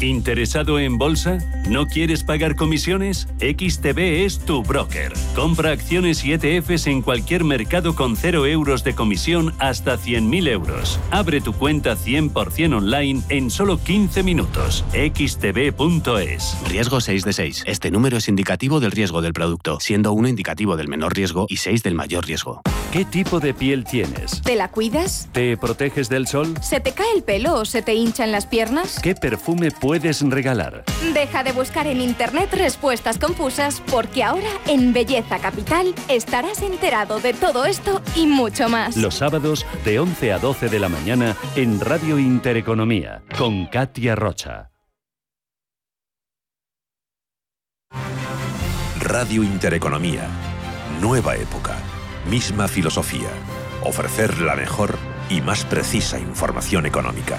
¿Interesado en bolsa? ¿No quieres pagar comisiones? XTB es tu broker. Compra acciones y ETFs en cualquier mercado con 0 euros de comisión hasta 100.000 euros. Abre tu cuenta 100% online en solo 15 minutos. xtb.es. Riesgo 6 de 6. Este número es indicativo del riesgo del producto, siendo 1 indicativo del menor riesgo y 6 del mayor riesgo. ¿Qué tipo de piel tienes? ¿Te la cuidas? ¿Te proteges del sol? ¿Se te cae el pelo o se te hinchan las piernas? ¿Qué perfume puedes regalar? Deja de buscar en internet respuestas confusas porque ahora en Belleza Capital estarás enterado de todo esto y mucho más. Los sábados de 11 a 12 de la mañana en Radio Intereconomía con Katia Rocha. Radio Intereconomía. Nueva época. Misma filosofía. Ofrecer la mejor y más precisa información económica.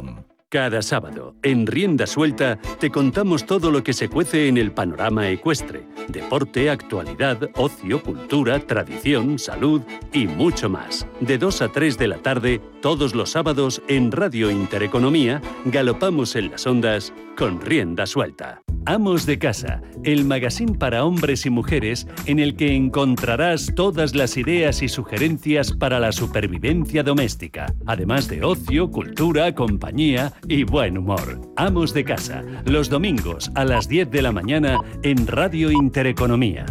Welcome. Cada sábado, en Rienda Suelta, te contamos todo lo que se cuece en el panorama ecuestre. Deporte, actualidad, ocio, cultura, tradición, salud y mucho más. De 2 a 3 de la tarde, todos los sábados, en Radio Intereconomía, galopamos en las ondas con Rienda Suelta. Amos de Casa, el magazine para hombres y mujeres en el que encontrarás todas las ideas y sugerencias para la supervivencia doméstica, además de ocio, cultura, compañía y buen humor. Amos de Casa, los domingos a las 10 de la mañana en Radio Intereconomía.